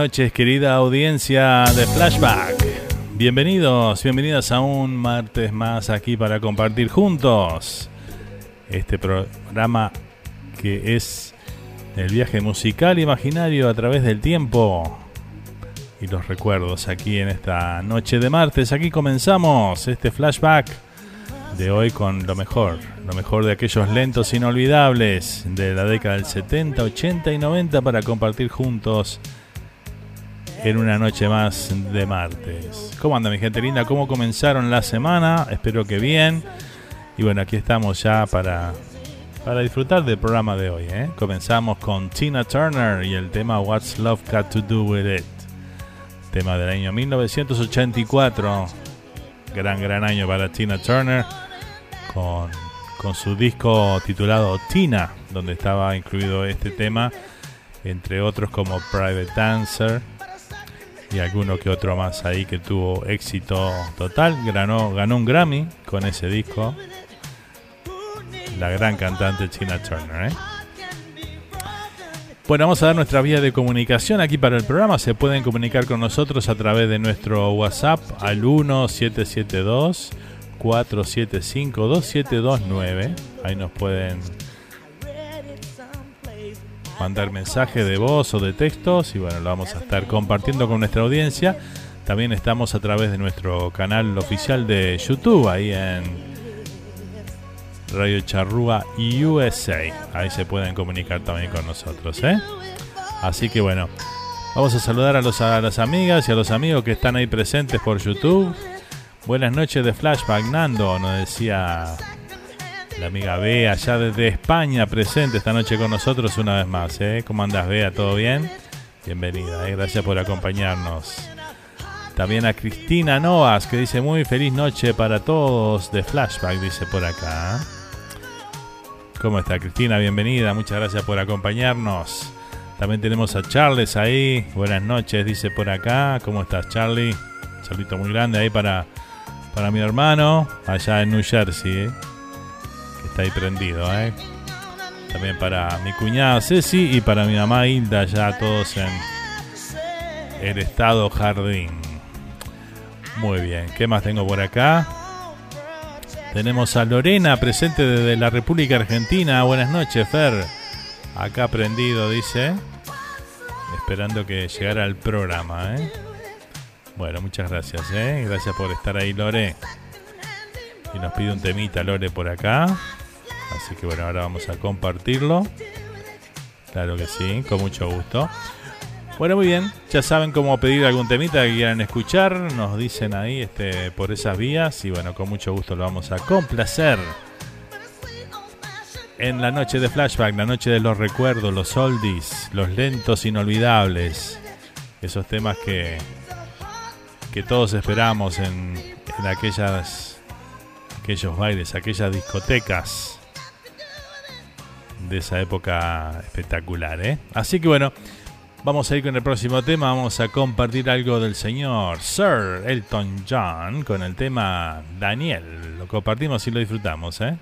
Noches, querida audiencia de Flashback. Bienvenidos, bienvenidas a un martes más aquí para compartir juntos este programa que es el viaje musical imaginario a través del tiempo y los recuerdos aquí en esta noche de martes. Aquí comenzamos este flashback de hoy con lo mejor, lo mejor de aquellos lentos inolvidables de la década del 70, 80 y 90 para compartir juntos en una noche más de martes. ¿Cómo anda mi gente linda? ¿Cómo comenzaron la semana? Espero que bien. Y bueno, aquí estamos ya para, para disfrutar del programa de hoy. ¿eh? Comenzamos con Tina Turner y el tema What's Love Got to Do With It. Tema del año 1984. Gran, gran año para Tina Turner. Con, con su disco titulado Tina, donde estaba incluido este tema, entre otros como Private Dancer y alguno que otro más ahí que tuvo éxito total. Ganó, ganó un Grammy con ese disco. La gran cantante Tina Turner. ¿eh? Bueno, vamos a dar nuestra vía de comunicación aquí para el programa. Se pueden comunicar con nosotros a través de nuestro WhatsApp al 1772 475 2729. Ahí nos pueden mandar mensajes de voz o de textos y bueno, lo vamos a estar compartiendo con nuestra audiencia. También estamos a través de nuestro canal oficial de YouTube, ahí en Radio Charrúa USA. Ahí se pueden comunicar también con nosotros. ¿eh? Así que bueno, vamos a saludar a, los, a las amigas y a los amigos que están ahí presentes por YouTube. Buenas noches de Flashback, Nando, nos decía la amiga Bea, allá desde España, presente esta noche con nosotros una vez más. ¿eh? ¿Cómo andas, Bea? ¿Todo bien? Bienvenida, ¿eh? gracias por acompañarnos. También a Cristina Novas, que dice muy feliz noche para todos de Flashback, dice por acá. ¿Cómo está Cristina? Bienvenida, muchas gracias por acompañarnos. También tenemos a Charles ahí. Buenas noches, dice por acá. ¿Cómo estás, Charlie? Un saludito muy grande ahí para, para mi hermano, allá en New Jersey, ¿eh? Está ahí prendido. ¿eh? También para mi cuñada Ceci y para mi mamá Hilda, ya todos en el estado jardín. Muy bien, ¿qué más tengo por acá? Tenemos a Lorena presente desde la República Argentina. Buenas noches, Fer. Acá prendido, dice. Esperando que llegara al programa, ¿eh? Bueno, muchas gracias, ¿eh? Gracias por estar ahí, Lore. Y nos pide un temita, Lore, por acá. Así que bueno, ahora vamos a compartirlo. Claro que sí, con mucho gusto. Bueno, muy bien. Ya saben cómo pedir algún temita que quieran escuchar. Nos dicen ahí este, por esas vías. Y bueno, con mucho gusto lo vamos a complacer. En la noche de flashback, la noche de los recuerdos, los oldies, los lentos inolvidables. Esos temas que, que todos esperamos en, en aquellas, aquellos bailes, aquellas discotecas de esa época espectacular. ¿eh? Así que bueno. Vamos a ir con el próximo tema, vamos a compartir algo del señor Sir Elton John con el tema Daniel. Lo compartimos y lo disfrutamos, ¿eh?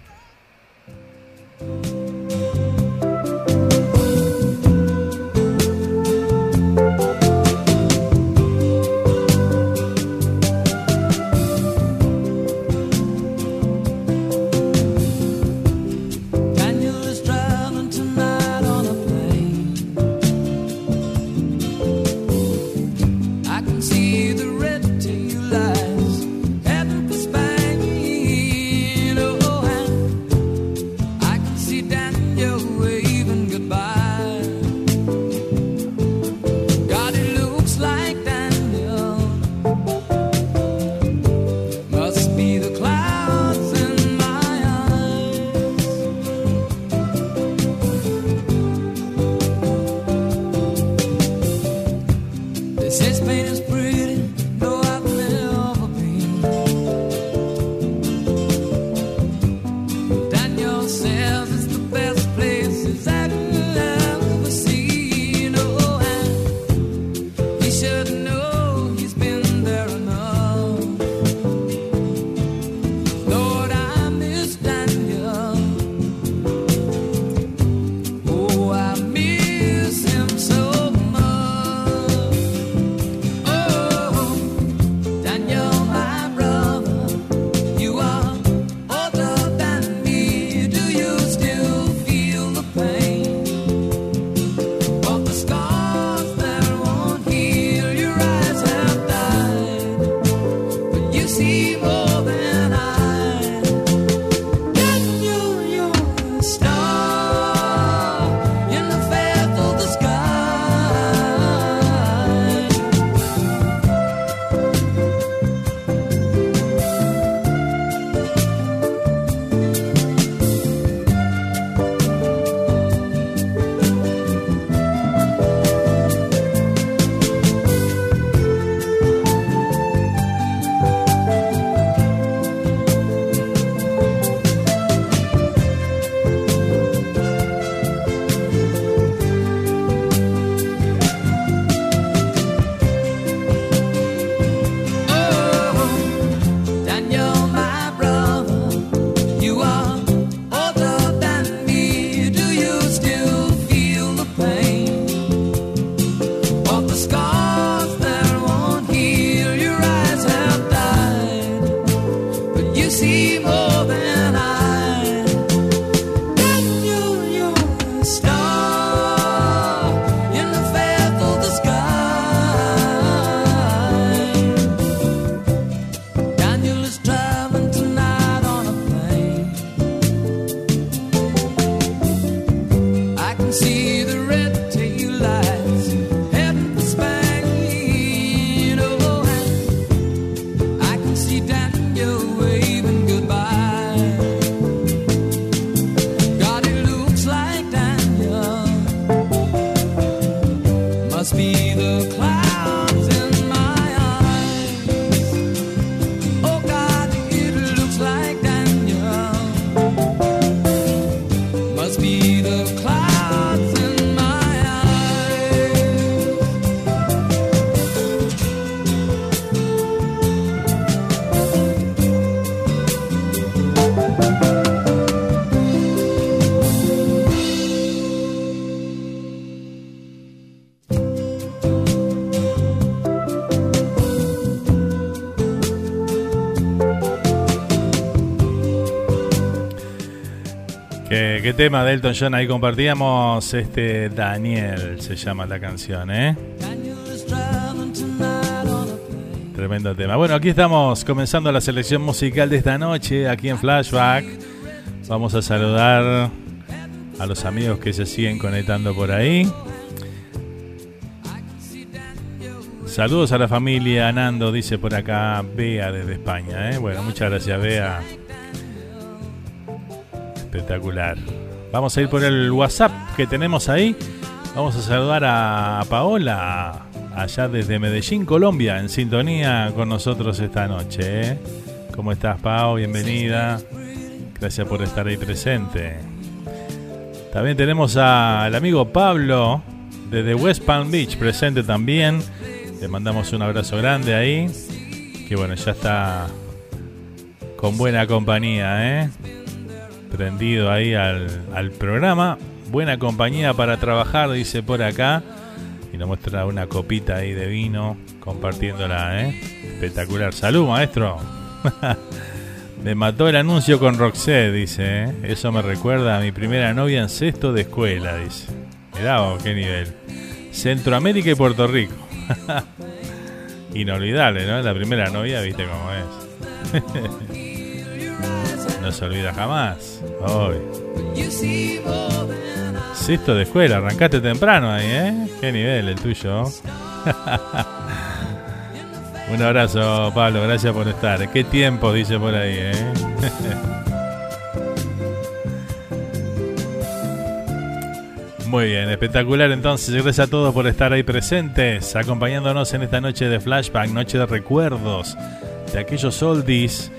¿Qué, tema de Elton John ahí compartíamos? Este Daniel se llama la canción, ¿eh? Tremendo tema. Bueno, aquí estamos comenzando la selección musical de esta noche, aquí en Flashback. Vamos a saludar a los amigos que se siguen conectando por ahí. Saludos a la familia Nando, dice por acá Bea desde España. ¿eh? Bueno, muchas gracias Bea. Espectacular. Vamos a ir por el WhatsApp que tenemos ahí. Vamos a saludar a Paola, allá desde Medellín, Colombia, en sintonía con nosotros esta noche. ¿eh? ¿Cómo estás, Pao? Bienvenida. Gracias por estar ahí presente. También tenemos al amigo Pablo, desde West Palm Beach, presente también. Le mandamos un abrazo grande ahí. Que bueno, ya está con buena compañía, ¿eh? Prendido ahí al, programa. Buena compañía para trabajar, dice por acá. Y nos muestra una copita ahí de vino compartiéndola, ¿eh? Espectacular. Salud, maestro. me mató el anuncio con Roxette, dice. ¿eh? Eso me recuerda a mi primera novia en sexto de escuela, dice. Mirá qué nivel. Centroamérica y Puerto Rico. Inolvidable, ¿no? La primera novia, viste cómo es. no se olvida jamás. Hoy. Sexto de escuela, arrancaste temprano ahí, ¿eh? Qué nivel el tuyo. Un abrazo, Pablo, gracias por estar. Qué tiempo, dice por ahí, ¿eh? Muy bien, espectacular entonces. Gracias a todos por estar ahí presentes, acompañándonos en esta noche de flashback, noche de recuerdos de aquellos oldies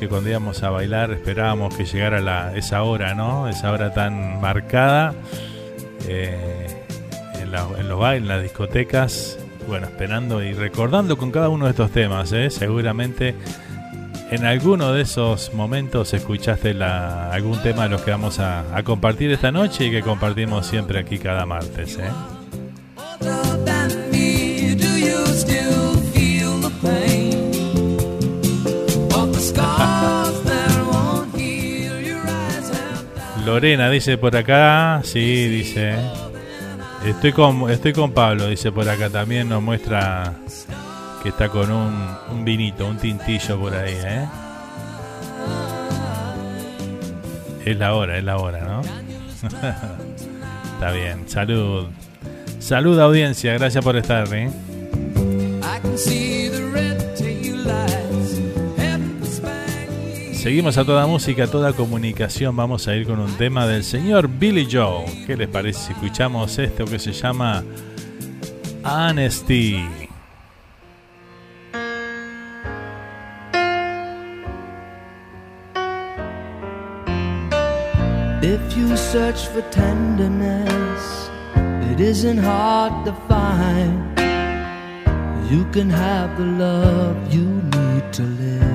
que cuando íbamos a bailar esperábamos que llegara la, esa hora, ¿no? Esa hora tan marcada eh, en, los bailes, en las discotecas. Bueno, esperando y recordando con cada uno de estos temas, ¿eh? Seguramente en alguno de esos momentos escuchaste algún tema de los que vamos a, compartir esta noche y que compartimos siempre aquí cada martes, ¿eh? Lorena dice por acá, sí, dice. Estoy con, estoy con Pablo, dice por acá también, nos muestra que está con un, un vinito, un tintillo por ahí, ¿eh? Es la hora, es la hora, ¿no? está bien, salud. Salud audiencia, gracias por estar, ¿eh? Seguimos a toda música, a toda comunicación. Vamos a ir con un tema del señor Billy Joe. ¿Qué les parece si escuchamos esto que se llama Honesty? If you search for tenderness, it isn't hard to find. You can have the love you need to live.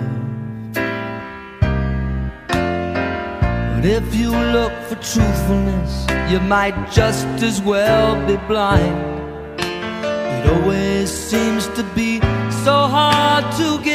If you look for truthfulness, you might just as well be blind. It always seems to be so hard to give.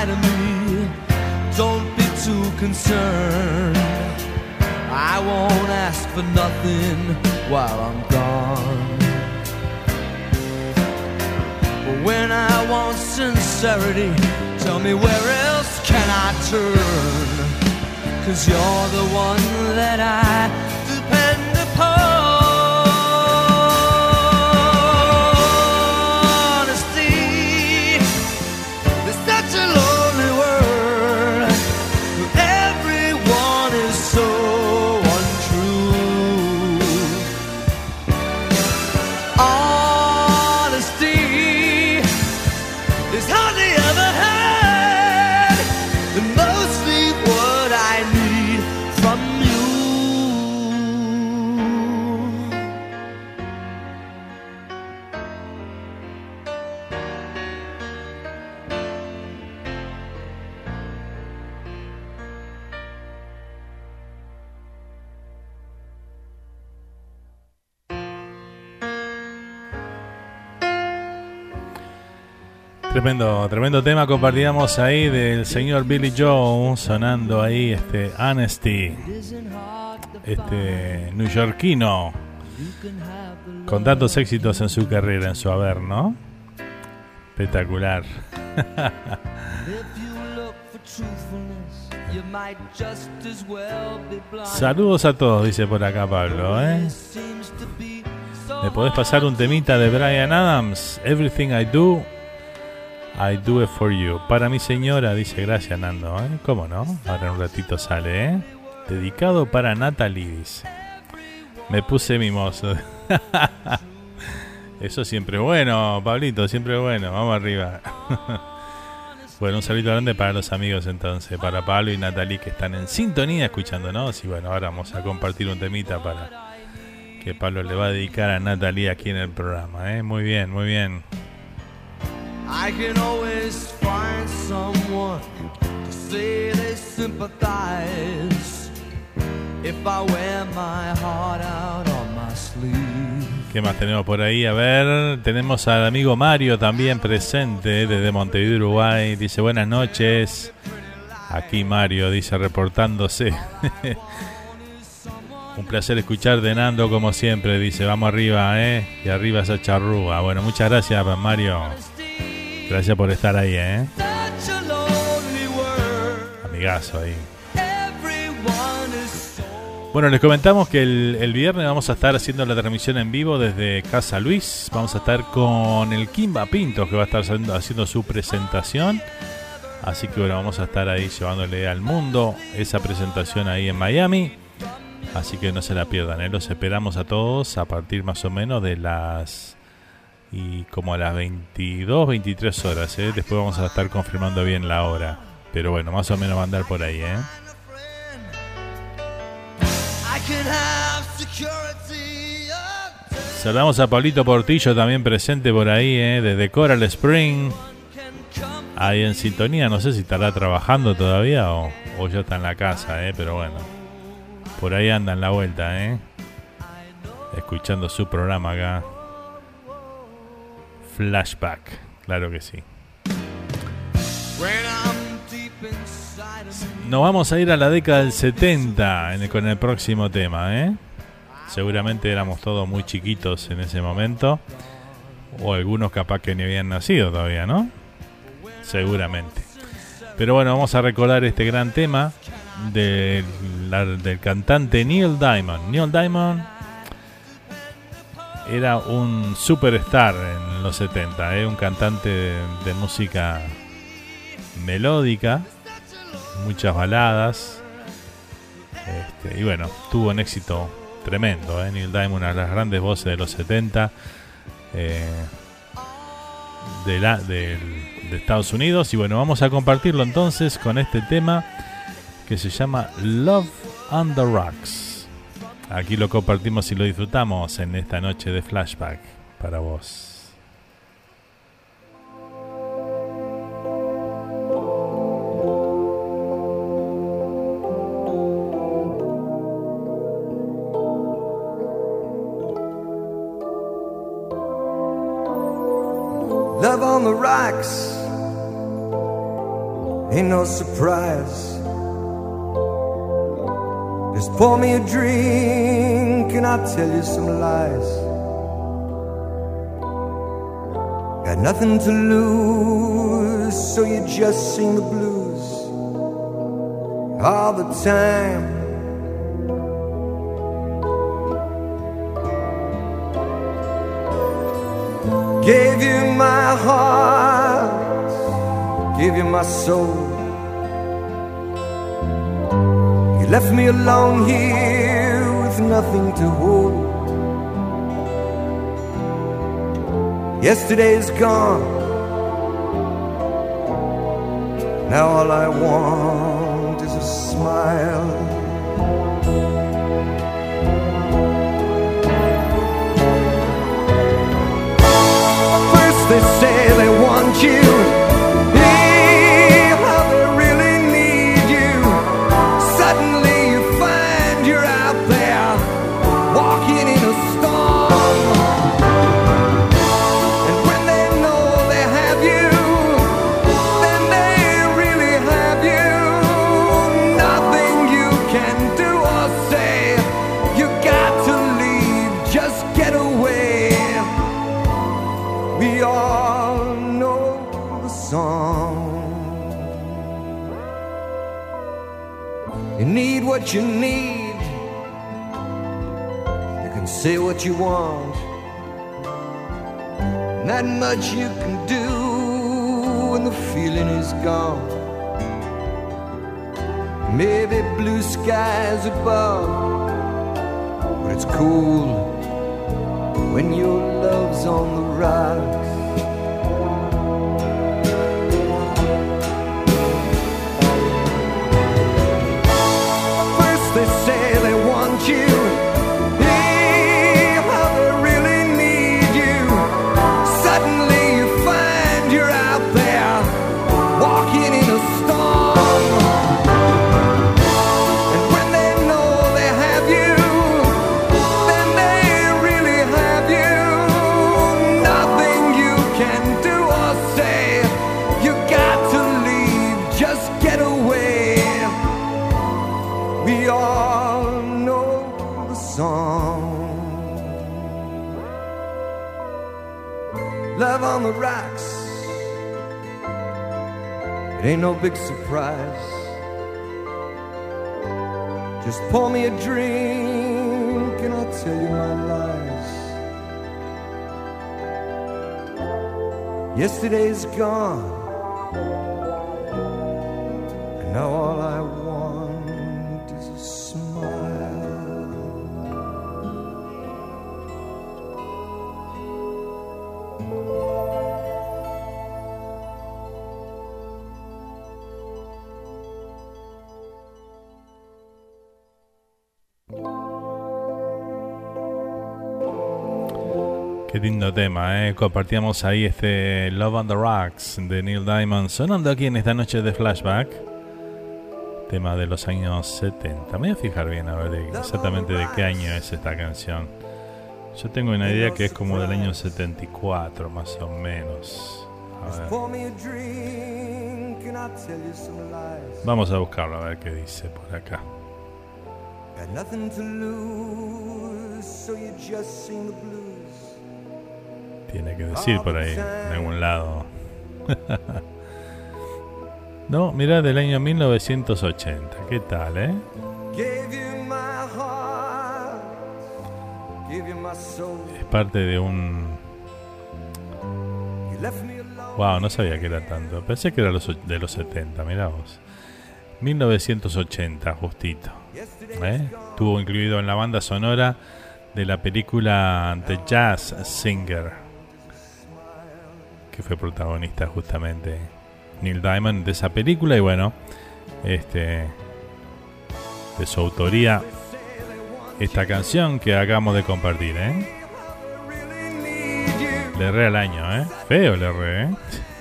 Inside of me, don't be too concerned. I won't ask for nothing while I'm gone. But when I want sincerity, tell me where else can I turn? Cause you're the one that I depend upon. Tremendo, tremendo tema compartíamos ahí del señor Billy Joe sonando ahí este Honesty, este neoyorquino con tantos éxitos en su carrera, en su haber, ¿no? Espectacular. Saludos a todos, dice por acá Pablo, ¿eh? ¿Me podés pasar un temita de Brian Adams? Everything I do, I do it for you. Para mi señora, dice gracias Nando, ¿eh? ¿Cómo no? Ahora en un ratito sale, ¿eh? Dedicado para Natalie. Me puse mimoso. Eso siempre es bueno, Pablito, siempre es bueno. Vamos arriba. bueno, un saludo grande para los amigos entonces, para Pablo y Natalie que están en sintonía escuchándonos. Y bueno, ahora vamos a compartir un temita para que Pablo le va a dedicar a Natalie aquí en el programa. ¿eh? Muy bien, muy bien. I can always find someone to say they sympathize if I wear my heart out on my sleeve. ¿Qué más tenemos por ahí? A ver, tenemos al amigo Mario también presente desde Montevideo, Uruguay. Dice buenas noches. Aquí Mario dice reportándose. Un placer escuchar de Nando como siempre. Dice vamos arriba, ¿eh? Y arriba esa charrúa. Bueno, muchas gracias Mario. Gracias por estar ahí, ¿eh? Amigazo ahí. Bueno, les comentamos que el, el viernes vamos a estar haciendo la transmisión en vivo desde Casa Luis. Vamos a estar con el Kimba Pinto que va a estar haciendo su presentación. Así que bueno, vamos a estar ahí llevándole al mundo esa presentación ahí en Miami. Así que no se la pierdan, ¿eh? los esperamos a todos a partir más o menos de las y como a las 22, 23 horas. ¿eh? Después vamos a estar confirmando bien la hora. Pero bueno, más o menos va a andar por ahí. ¿eh? Saludamos a Pablito Portillo también presente por ahí, ¿eh? desde Coral Spring. Ahí en sintonía, no sé si estará trabajando todavía o, o ya está en la casa, ¿eh? pero bueno. Por ahí anda en la vuelta, ¿eh? escuchando su programa acá. Flashback, claro que sí. Nos vamos a ir a la década del 70 en el- con el próximo tema, ¿eh? Seguramente éramos todos muy chiquitos en ese momento. O algunos capaz que ni habían nacido todavía, ¿no? Seguramente. Pero bueno, vamos a recordar este gran tema del, del cantante Neil Diamond. Neil Diamond era un superstar en los 70, ¿eh? un cantante de, música melódica, muchas baladas. Este, y bueno, tuvo un éxito tremendo. ¿eh? Neil Diamond, una de las grandes voces de los 70. eh, de, de Estados Unidos. Y bueno, vamos a compartirlo entonces con este tema que se llama Love on the Rocks. Aquí lo compartimos y lo disfrutamos en esta noche de flashback para vos. Love on the rocks ain't no surprise. Just pour me a drink and I'll tell you some lies. Got nothing to lose, so you just sing the blues all the time. Gave you my heart, gave you my soul. Left me alone here with nothing to hold. Yesterday's gone. Now all I want is a smile. First they say they want you. Skies above, but it's cool ain't no big surprise. Just pour me a drink and I'll tell you my lies. Yesterday's gone. Qué lindo tema, ¿eh? Compartíamos ahí este Love on the Rocks de Neil Diamond sonando aquí en esta noche de flashback. Tema de los años 70. Me voy a fijar bien a ver exactamente de qué año es esta canción. Yo tengo una idea que es como del año 74, más o menos. A ver. Vamos a buscarlo a ver qué dice por acá. Got nothing to lose, so you just sing the blues. Tiene que decir por ahí, en algún lado. no, mira, del año 1980. ¿Qué tal, eh? Es parte de un... Wow, no sabía que era tanto. Pensé que era los de los 70, mirá vos. 1980, justito. ¿eh? Estuvo incluido en la banda sonora de la película The Jazz Singer. Que fue protagonista justamente Neil Diamond de esa película y bueno, este de su autoría esta canción que acabamos de compartir, ¿eh? Le erré al año, ¿eh? Feo le erré, ¿eh?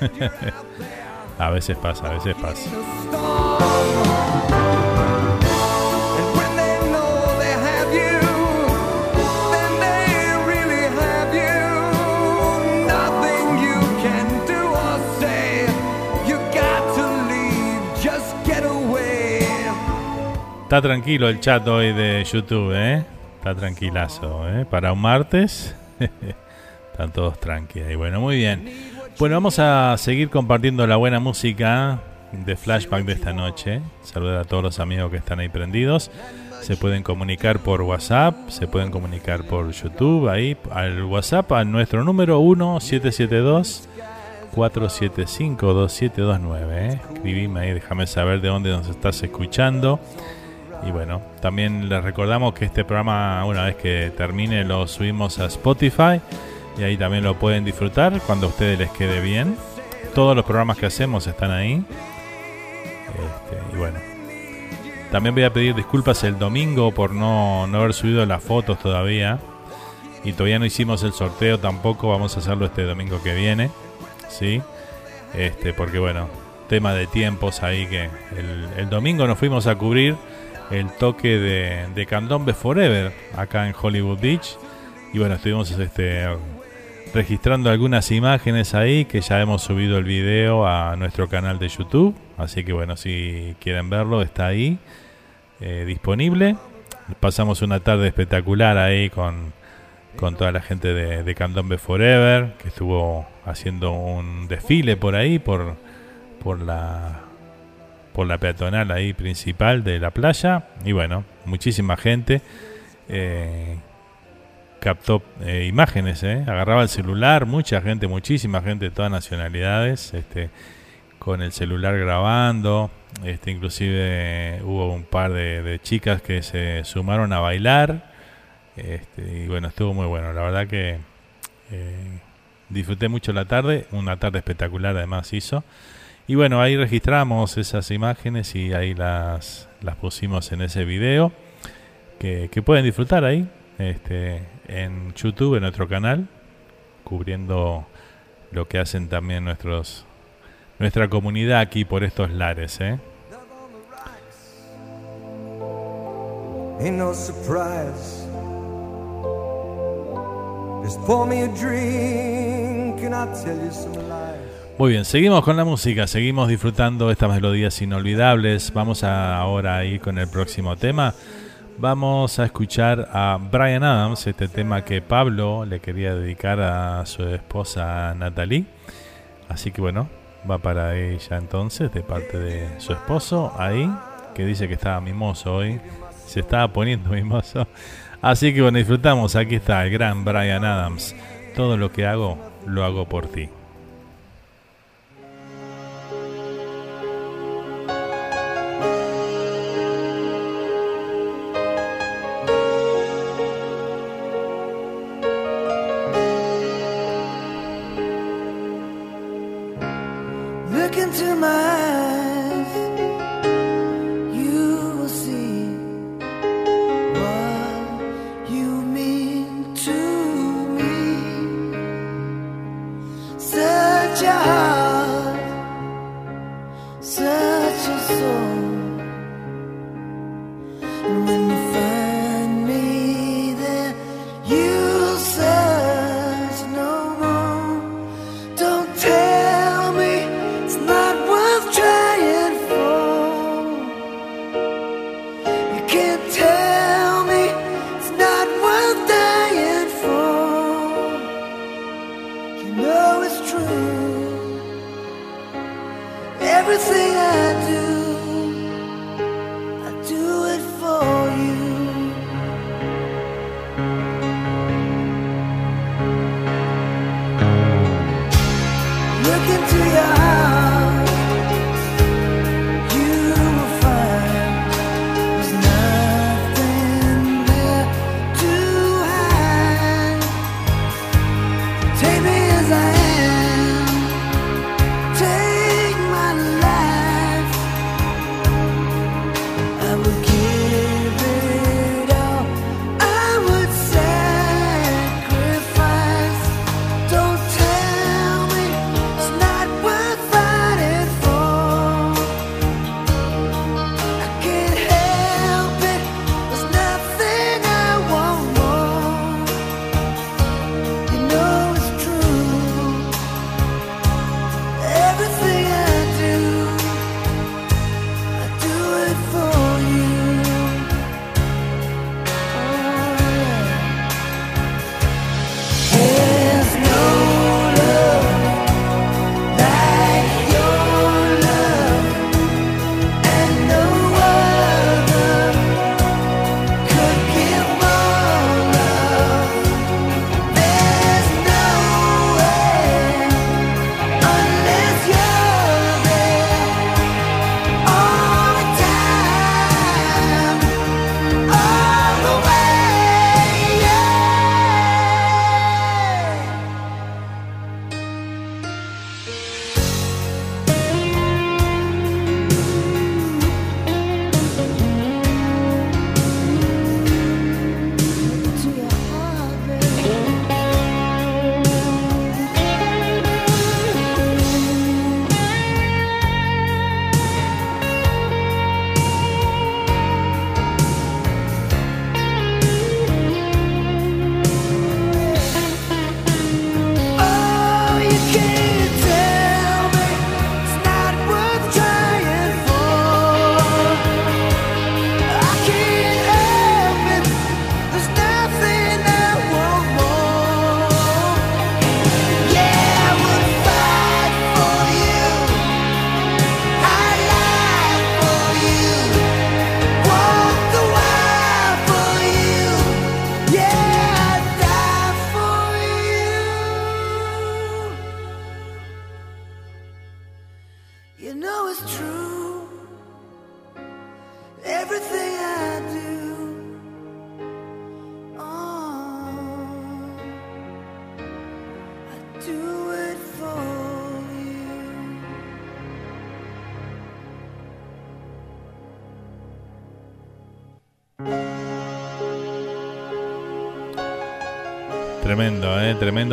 a veces pasa, a veces pasa. Está tranquilo el chat hoy de YouTube, ¿eh? Está tranquilazo, ¿eh? Para un martes. Están todos tranquilos. Y bueno, muy bien. Bueno, vamos a seguir compartiendo la buena música de flashback de esta noche. Saludar a todos los amigos que están ahí prendidos. Se pueden comunicar por WhatsApp, se pueden comunicar por YouTube, ahí al WhatsApp, a nuestro número 1772 475 2729. ¿eh? Escribime ahí, déjame saber de dónde nos estás escuchando. Y bueno, también les recordamos que este programa, una vez que termine, lo subimos a Spotify y ahí también lo pueden disfrutar cuando a ustedes les quede bien. Todos los programas que hacemos están ahí. Este, y bueno, también voy a pedir disculpas el domingo por no, no haber subido las fotos todavía. Y todavía no hicimos el sorteo tampoco. Vamos a hacerlo este domingo que viene. ¿Sí? Este, porque bueno, tema de tiempos ahí que el, el domingo nos fuimos a cubrir el toque de, de Candombe Forever acá en Hollywood Beach. Y bueno, estuvimos este, registrando algunas imágenes ahí que ya hemos subido el video a nuestro canal de YouTube. Así que bueno, si quieren verlo, está ahí eh, disponible. Pasamos una tarde espectacular ahí con, con toda la gente de, de Candombe Forever, que estuvo haciendo un desfile por ahí, por, por la por la peatonal ahí principal de la playa. Y bueno, muchísima gente. eh, captó eh, imágenes, eh, agarraba el celular, mucha gente, muchísima gente de todas nacionalidades, este, con el celular grabando, este, inclusive hubo un par de, de chicas que se sumaron a bailar, este, y bueno, estuvo muy bueno, la verdad que disfruté mucho la tarde, una tarde espectacular además hizo, y bueno, ahí registramos esas imágenes y ahí las, las pusimos en ese video, que, que pueden disfrutar ahí, este, en YouTube, en nuestro canal, cubriendo lo que hacen también nuestros nuestra comunidad aquí por estos lares, ¿eh? Ain't no. Just pour me a drink and I'll tell. Muy bien, seguimos con la música, seguimos disfrutando estas melodías inolvidables. Vamos a ahora ir con el próximo tema. Vamos a escuchar a Brian Adams, este tema que Pablo le quería dedicar a su esposa Natalie. Así que bueno, va para ella entonces, de parte de su esposo, ahí, que dice que estaba mimoso hoy. Se estaba poniendo mimoso. Así que bueno, disfrutamos. Aquí está el gran Brian Adams. Todo lo que hago, lo hago por ti.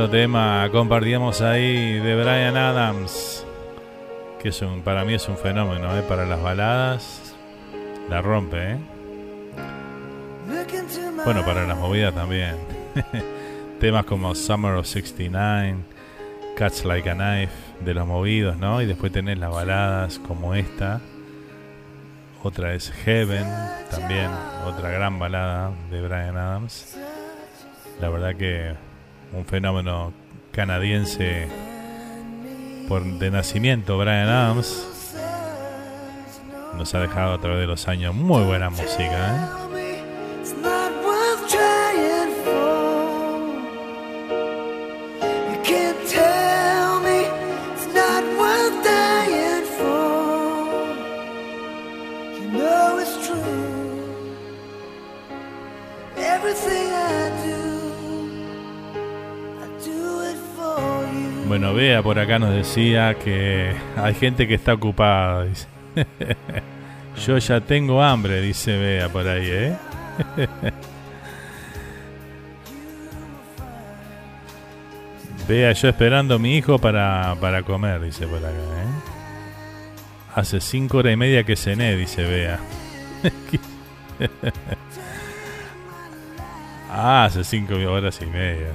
Tema. Compartíamos ahí de Brian Adams. Que es un, para mí es un fenómeno, ¿eh? Para las baladas. La rompe, ¿eh? Bueno, para las movidas también. Temas como Summer of 69, Cuts Like a Knife, de los movidos, ¿no? Y después tenés las baladas como esta. Otra es Heaven, también, otra gran balada de Brian Adams. La verdad que un fenómeno canadiense por de nacimiento, Brian Adams, nos ha dejado a través de los años muy buena música, ¿eh? Por acá nos decía que hay gente que está ocupada. dice. Yo ya tengo hambre, dice Bea por ahí, ¿eh? Bea, yo esperando a mi hijo para, para comer, dice por acá, ¿eh? Hace cinco horas y media que cené, dice Bea. ah, hace cinco horas y media.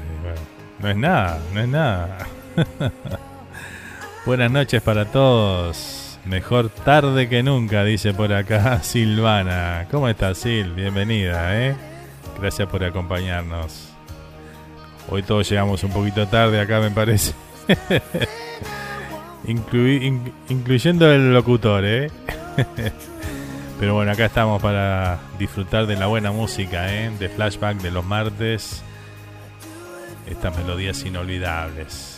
No es nada, no es nada. Buenas noches para todos. Mejor tarde que nunca, dice por acá Silvana. ¿Cómo estás, Sil? Bienvenida, ¿eh? Gracias por acompañarnos. Hoy todos llegamos un poquito tarde acá, me parece. Incluyendo el locutor, ¿eh? Pero bueno, acá estamos para disfrutar de la buena música, ¿eh? De flashback de los martes. Estas melodías inolvidables.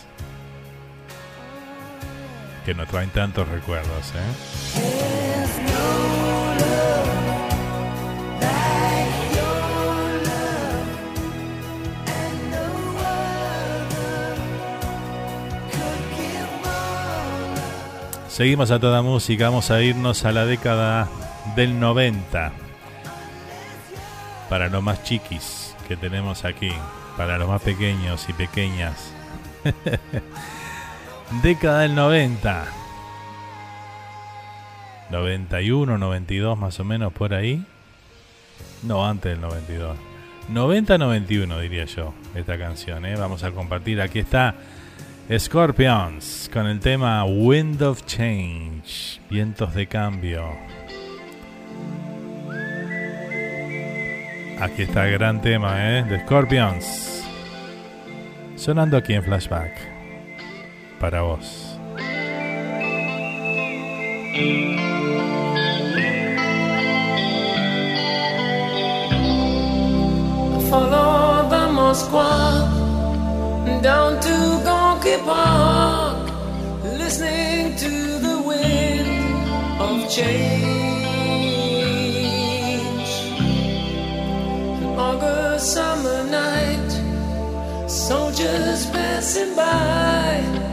Que nos traen tantos recuerdos, ¿eh? Seguimos a toda música, vamos a irnos a la década del 90. Para los más chiquis que tenemos aquí, para los más pequeños y pequeñas. década del 90. 91, 92 más o menos por ahí. No, antes del 92. 90-91 diría yo, esta canción. ¿eh? Vamos a compartir. Aquí está Scorpions con el tema Wind of Change, vientos de cambio. Aquí está el gran tema ¿eh? de Scorpions. Sonando aquí en flashback. Para vos. Follow the Moskwa down to Gonky Park, listening to the wind of change. An August summer night, soldiers passing by,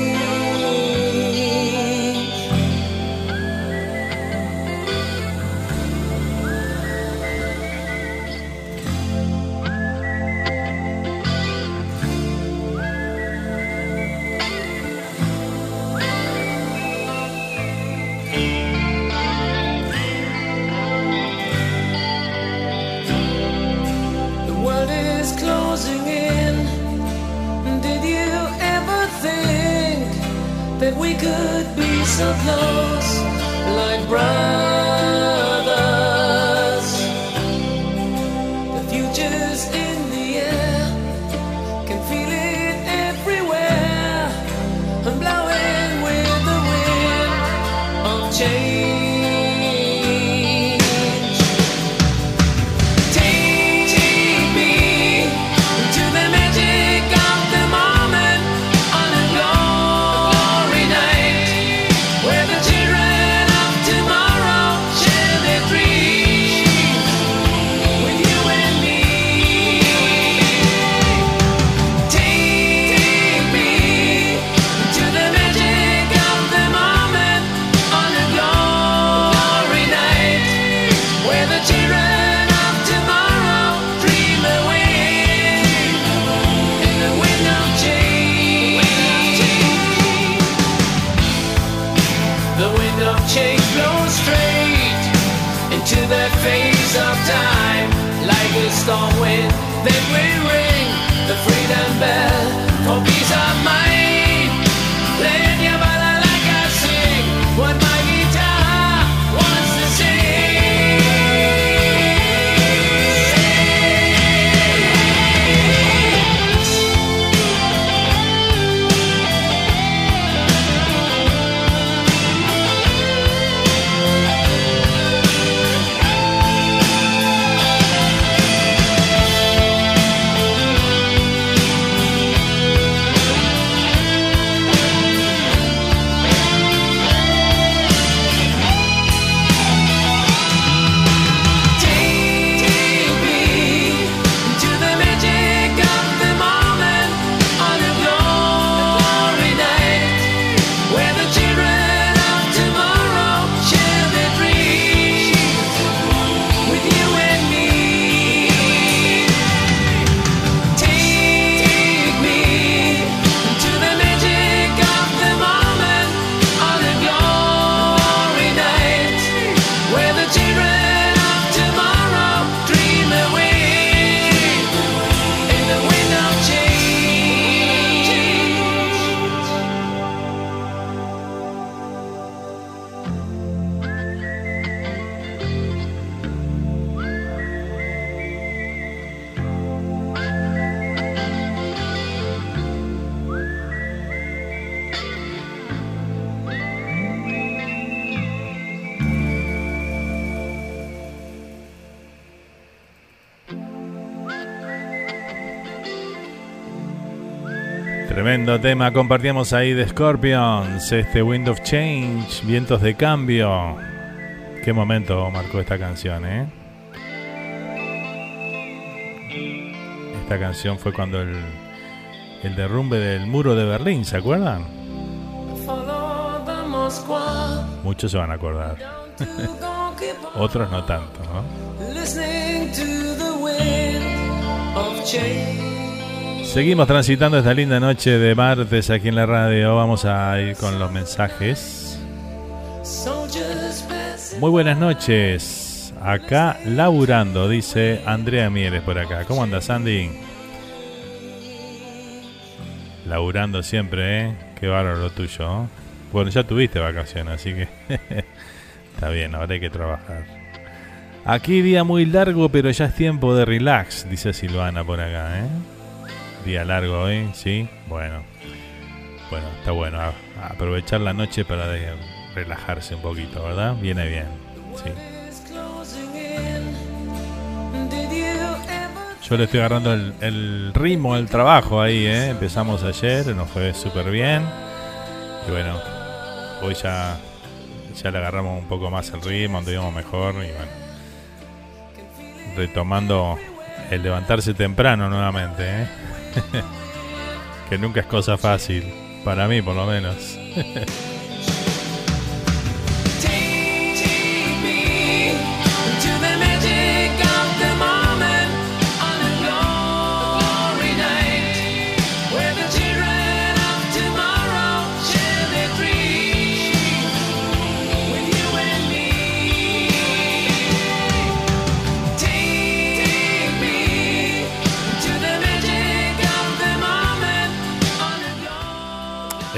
Tremendo tema compartíamos ahí de Scorpions, este Wind of Change, vientos de cambio. Qué momento marcó esta canción, ¿eh? Esta canción fue cuando el, el derrumbe del muro de Berlín, ¿se acuerdan? Muchos se van a acordar, otros no tanto. Seguimos transitando esta linda noche de martes aquí en la radio. Vamos a ir con los mensajes. Muy buenas noches. Acá laburando, dice Andrea Mieres por acá. ¿Cómo andas, Andy? Laburando siempre, ¿eh? Qué bárbaro lo tuyo. ¿no? Bueno, ya tuviste vacaciones, así que está bien, ahora hay que trabajar. Aquí día muy largo, pero ya es tiempo de relax, dice Silvana por acá, ¿eh? Día largo hoy, ¿sí? Bueno. Bueno, está bueno. aprovechar la noche para relajarse un poquito, ¿verdad? Viene bien. Yo le estoy agarrando el, el ritmo al trabajo ahí, ¿eh? Empezamos ayer, nos fue súper bien. Y bueno, hoy ya, ya le agarramos un poco más el ritmo, anduvimos mejor y bueno. Retomando el levantarse temprano nuevamente, ¿eh? que nunca es cosa fácil, para mí por lo menos.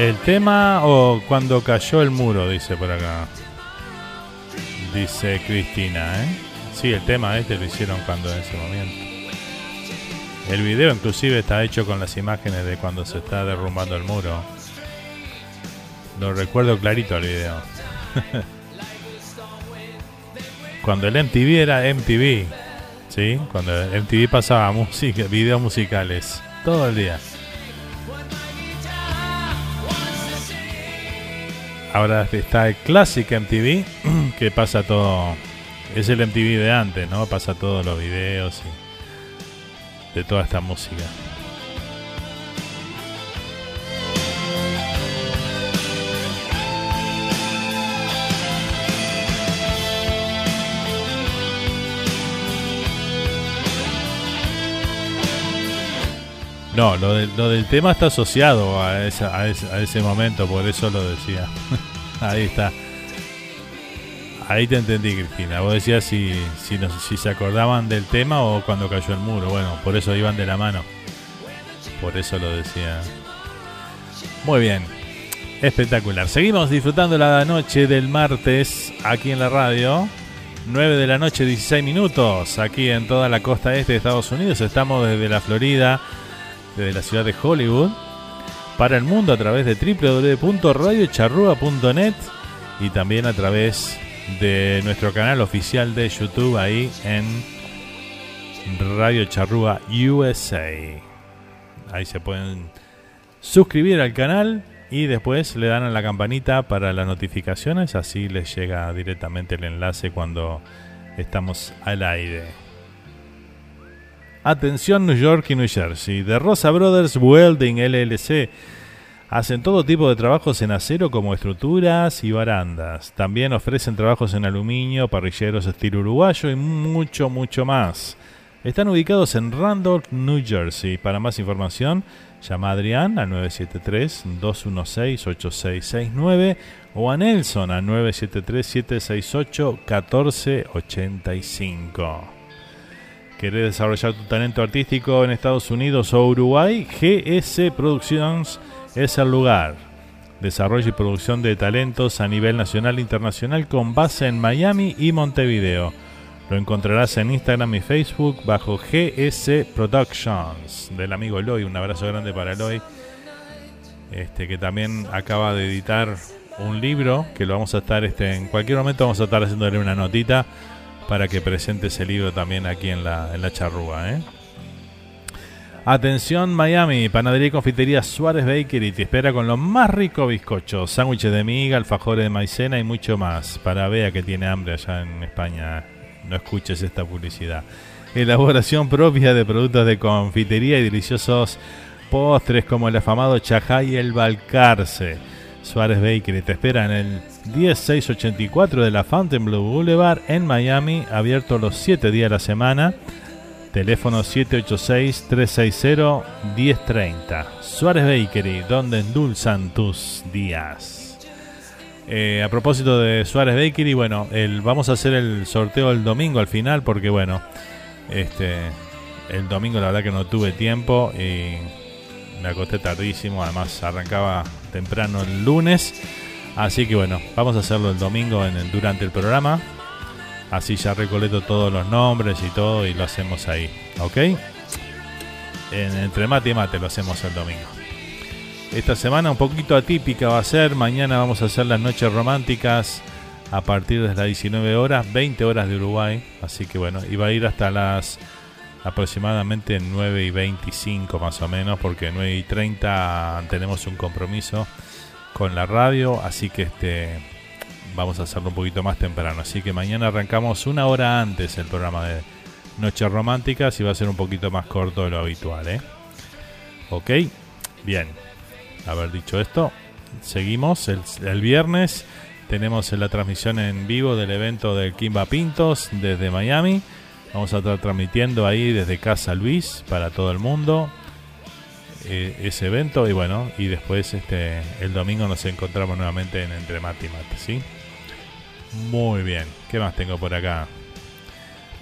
El tema o cuando cayó el muro, dice por acá. Dice Cristina, ¿eh? Sí, el tema este lo hicieron cuando en ese momento. El video inclusive está hecho con las imágenes de cuando se está derrumbando el muro. Lo recuerdo clarito el video. cuando el MTV era MTV, ¿sí? Cuando el MTV pasaba música, videos musicales todo el día. Ahora está el Classic MTV, que pasa todo. Es el MTV de antes, ¿no? Pasa todos los videos y de toda esta música. No, lo, del- lo del tema está asociado a, esa- a ese, a ese momento, por eso lo decía. Ahí está. Ahí te entendí, Cristina. Vos decías si, si se acordaban del tema o cuando cayó el muro. Bueno, por eso iban de la mano. Por eso lo decía. Muy bien. Espectacular. Seguimos disfrutando la noche del martes aquí en la radio. 9 de la noche, 16 minutos. Aquí en toda la costa este de Estados Unidos. Estamos desde la Florida, desde la ciudad de Hollywood. Para el mundo a través de www.radiocharrúa.net y también a través de nuestro canal oficial de YouTube ahí en Radio Charrúa USA. Ahí se pueden suscribir al canal y después le dan a la campanita para las notificaciones, así les llega directamente el enlace cuando estamos al aire. Atención New York y New Jersey. De Rosa Brothers Welding LLC hacen todo tipo de trabajos en acero como estructuras y barandas. También ofrecen trabajos en aluminio, parrilleros estilo uruguayo y mucho, mucho más. Están ubicados en Randolph, New Jersey. Para más información, llama a Adrián al 973-216-8669 o a Nelson al 973-768-1485. ¿Querés desarrollar tu talento artístico en Estados Unidos o Uruguay? GS Productions es el lugar. Desarrollo y producción de talentos a nivel nacional e internacional con base en Miami y Montevideo. Lo encontrarás en Instagram y Facebook bajo GS Productions del amigo Eloy. Un abrazo grande para Eloy, este, que también acaba de editar un libro que lo vamos a estar, este, en cualquier momento vamos a estar haciéndole una notita para que presente ese libro también aquí en la, en la charrúa. ¿eh? Atención Miami, panadería y confitería Suárez Bakery te espera con los más ricos bizcochos, sándwiches de miga, alfajores de maicena y mucho más. Para vea que tiene hambre allá en España, no escuches esta publicidad. Elaboración propia de productos de confitería y deliciosos postres como el afamado chajá y el balcarce. Suárez Bakery te espera en el 10684 de la Fontainebleau Boulevard en Miami, abierto los 7 días de la semana. Teléfono 786-360-1030. Suárez Bakery, donde endulzan tus días. Eh, a propósito de Suárez Bakery, bueno, vamos a hacer el sorteo el domingo al final, porque bueno, este, el domingo la verdad que no tuve tiempo y me acosté tardísimo, además arrancaba temprano el lunes, así que bueno, vamos a hacerlo el domingo en el- durante el programa. Así ya recolecto todos los nombres y todo y lo hacemos ahí, ¿ok? En, entre mate y mate lo hacemos el domingo. Esta semana un poquito atípica va a ser. Mañana vamos a hacer las noches románticas a partir de las 19 horas, 20 horas de Uruguay. Así que bueno, va a ir hasta las aproximadamente 9 y 25 más o menos, porque 9 y 30 tenemos un compromiso con la radio. Así que este vamos a hacerlo un poquito más temprano. Así que mañana arrancamos una hora antes el programa de Noches Románticas y va a ser un poquito más corto de lo habitual, ¿eh? Ok, bien. Haber dicho esto, seguimos. El, el viernes tenemos la transmisión en vivo del evento del Kimba Pintos desde Miami. Vamos a estar transmitiendo ahí desde Casa Luis para todo el mundo eh, ese evento y bueno, y después este el domingo nos encontramos nuevamente en Entre Mate y Mate, ¿sí? Muy bien. ¿Qué más tengo por acá?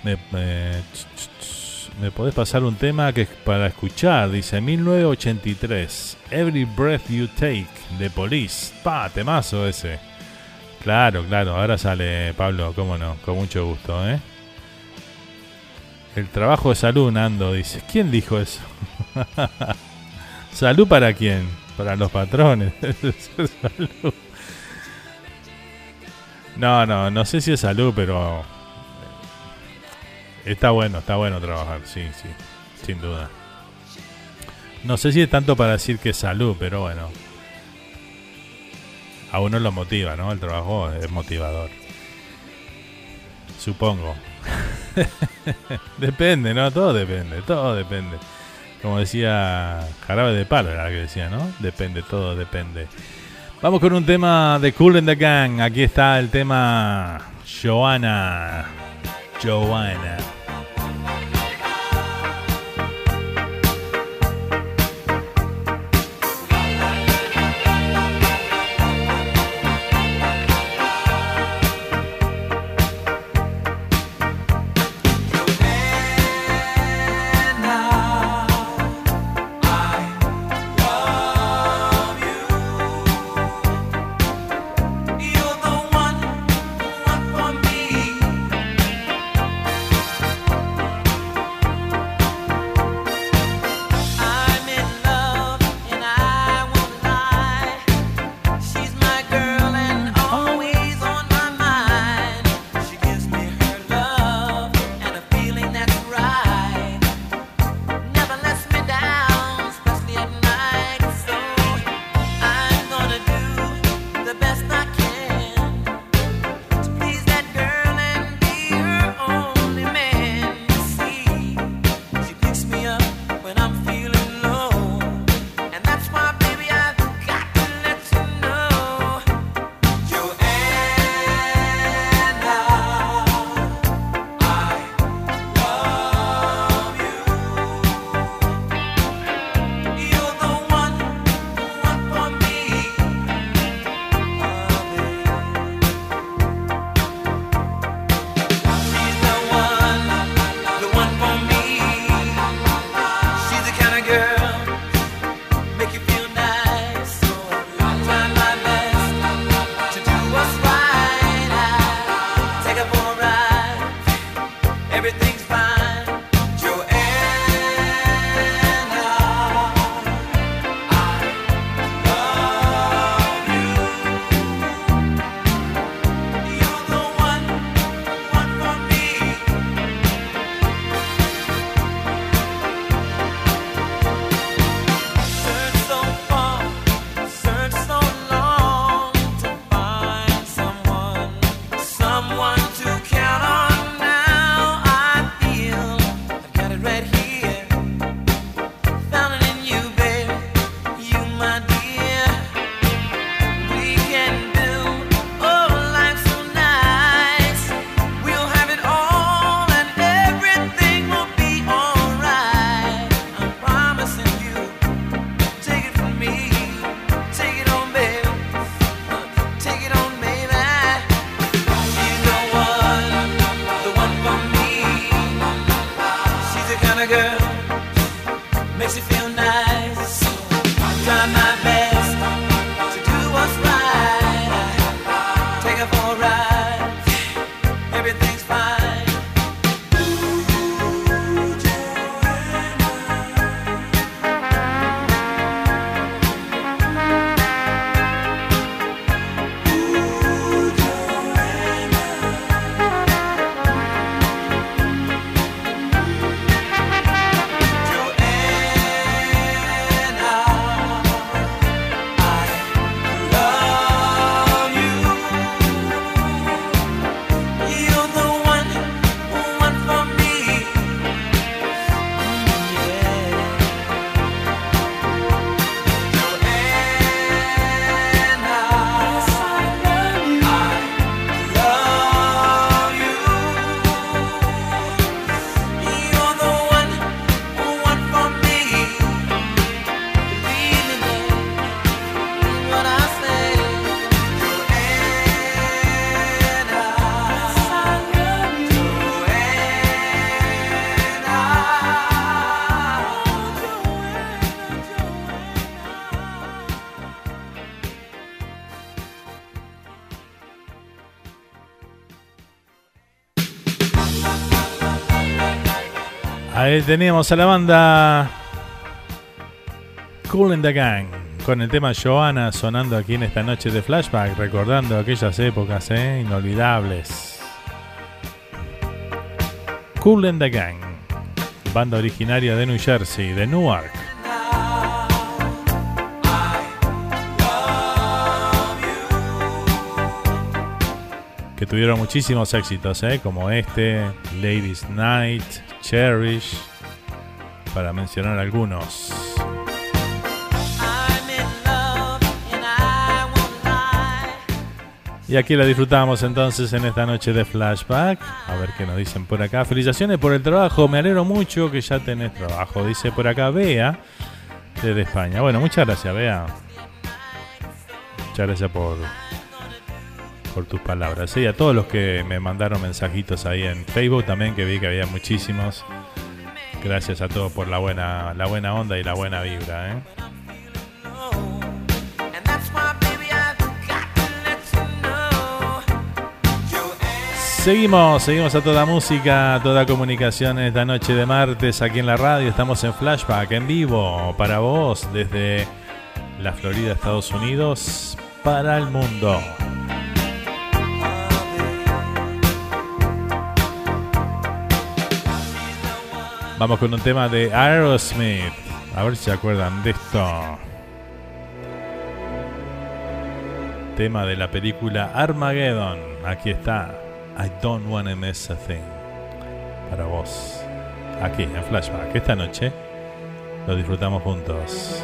Me, me, ch- ch- ch- ¿me podés pasar un tema que para escuchar? Dice 1983. Every Breath You Take de Police. Pa, temazo ese. Claro, claro. Ahora sale Pablo, cómo no. Con mucho gusto, ¿eh? El trabajo de salud, Nando, dice. ¿Quién dijo eso? ¿Salud para quién? Para los patrones. No, no, no sé si es salud, pero eh, está bueno, está bueno trabajar, sí, sí, sin duda. No sé si es tanto para decir que es salud, pero bueno. A uno lo motiva, ¿no? El trabajo es motivador. Supongo. depende, ¿no? Todo depende, todo depende. Como decía Jarabe de Palo, era lo que decía, ¿no? Depende, todo depende. Vamos con un tema de Cool and the Gang. Aquí está el tema Joanna. Joanna. Ahí teníamos a la banda Cool in the Gang con el tema Joanna sonando aquí en esta noche de flashback, recordando aquellas épocas ¿eh? inolvidables. Cool in the Gang, banda originaria de New Jersey, de Newark. Que tuvieron muchísimos éxitos, ¿eh? como este, Ladies Night, Cherish, para mencionar algunos. Y aquí la disfrutamos entonces en esta noche de flashback. A ver qué nos dicen por acá. Felicitaciones por el trabajo. Me alegro mucho que ya tenés trabajo. Dice por acá Bea desde España. Bueno, muchas gracias, Bea. Muchas gracias por, por tus palabras. Y a todos los que me mandaron mensajitos ahí en Facebook también, que vi que había muchísimos. Gracias a todos por la buena, la buena onda y la buena vibra. ¿eh? Seguimos, seguimos a toda música, a toda comunicación esta noche de martes aquí en la radio. Estamos en Flashback en vivo para vos desde la Florida, Estados Unidos, para el mundo. Vamos con un tema de Aerosmith. A ver si se acuerdan de esto. Tema de la película Armageddon. Aquí está. I don't wanna miss a thing. Para vos. Aquí en Flashback. Esta noche lo disfrutamos juntos.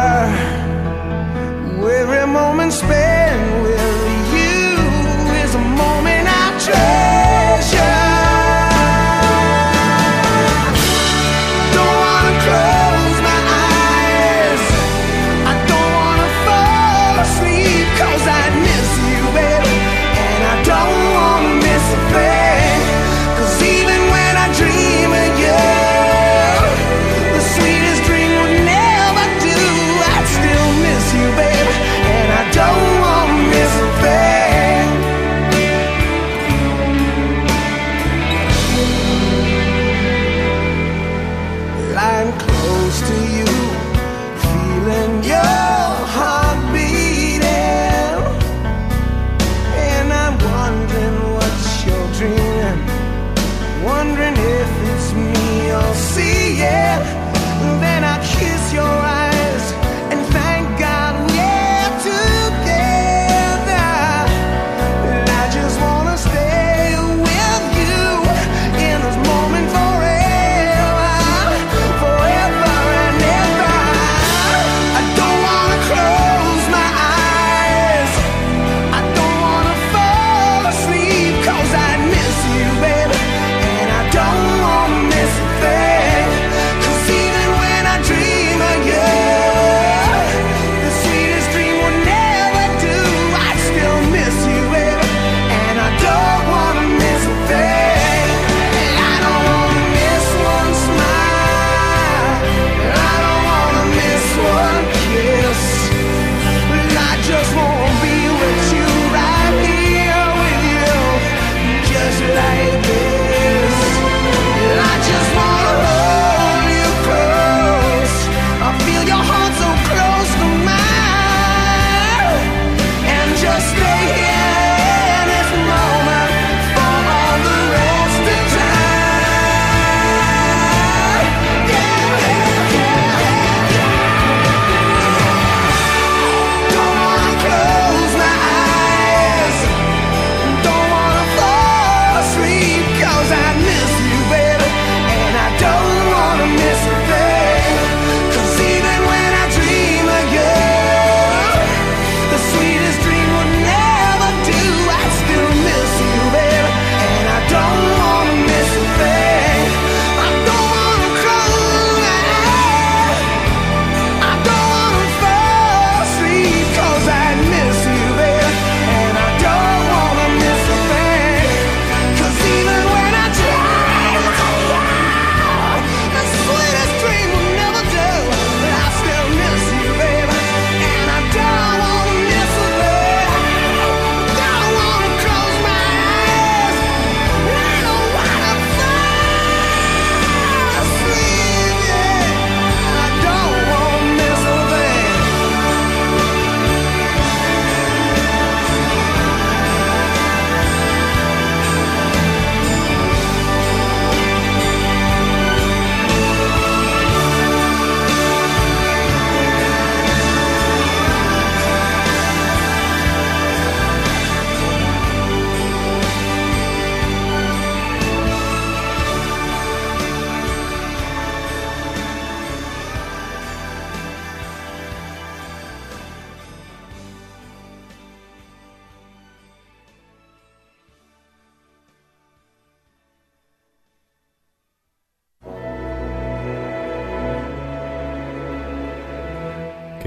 Moment spent with you is a moment I treasure.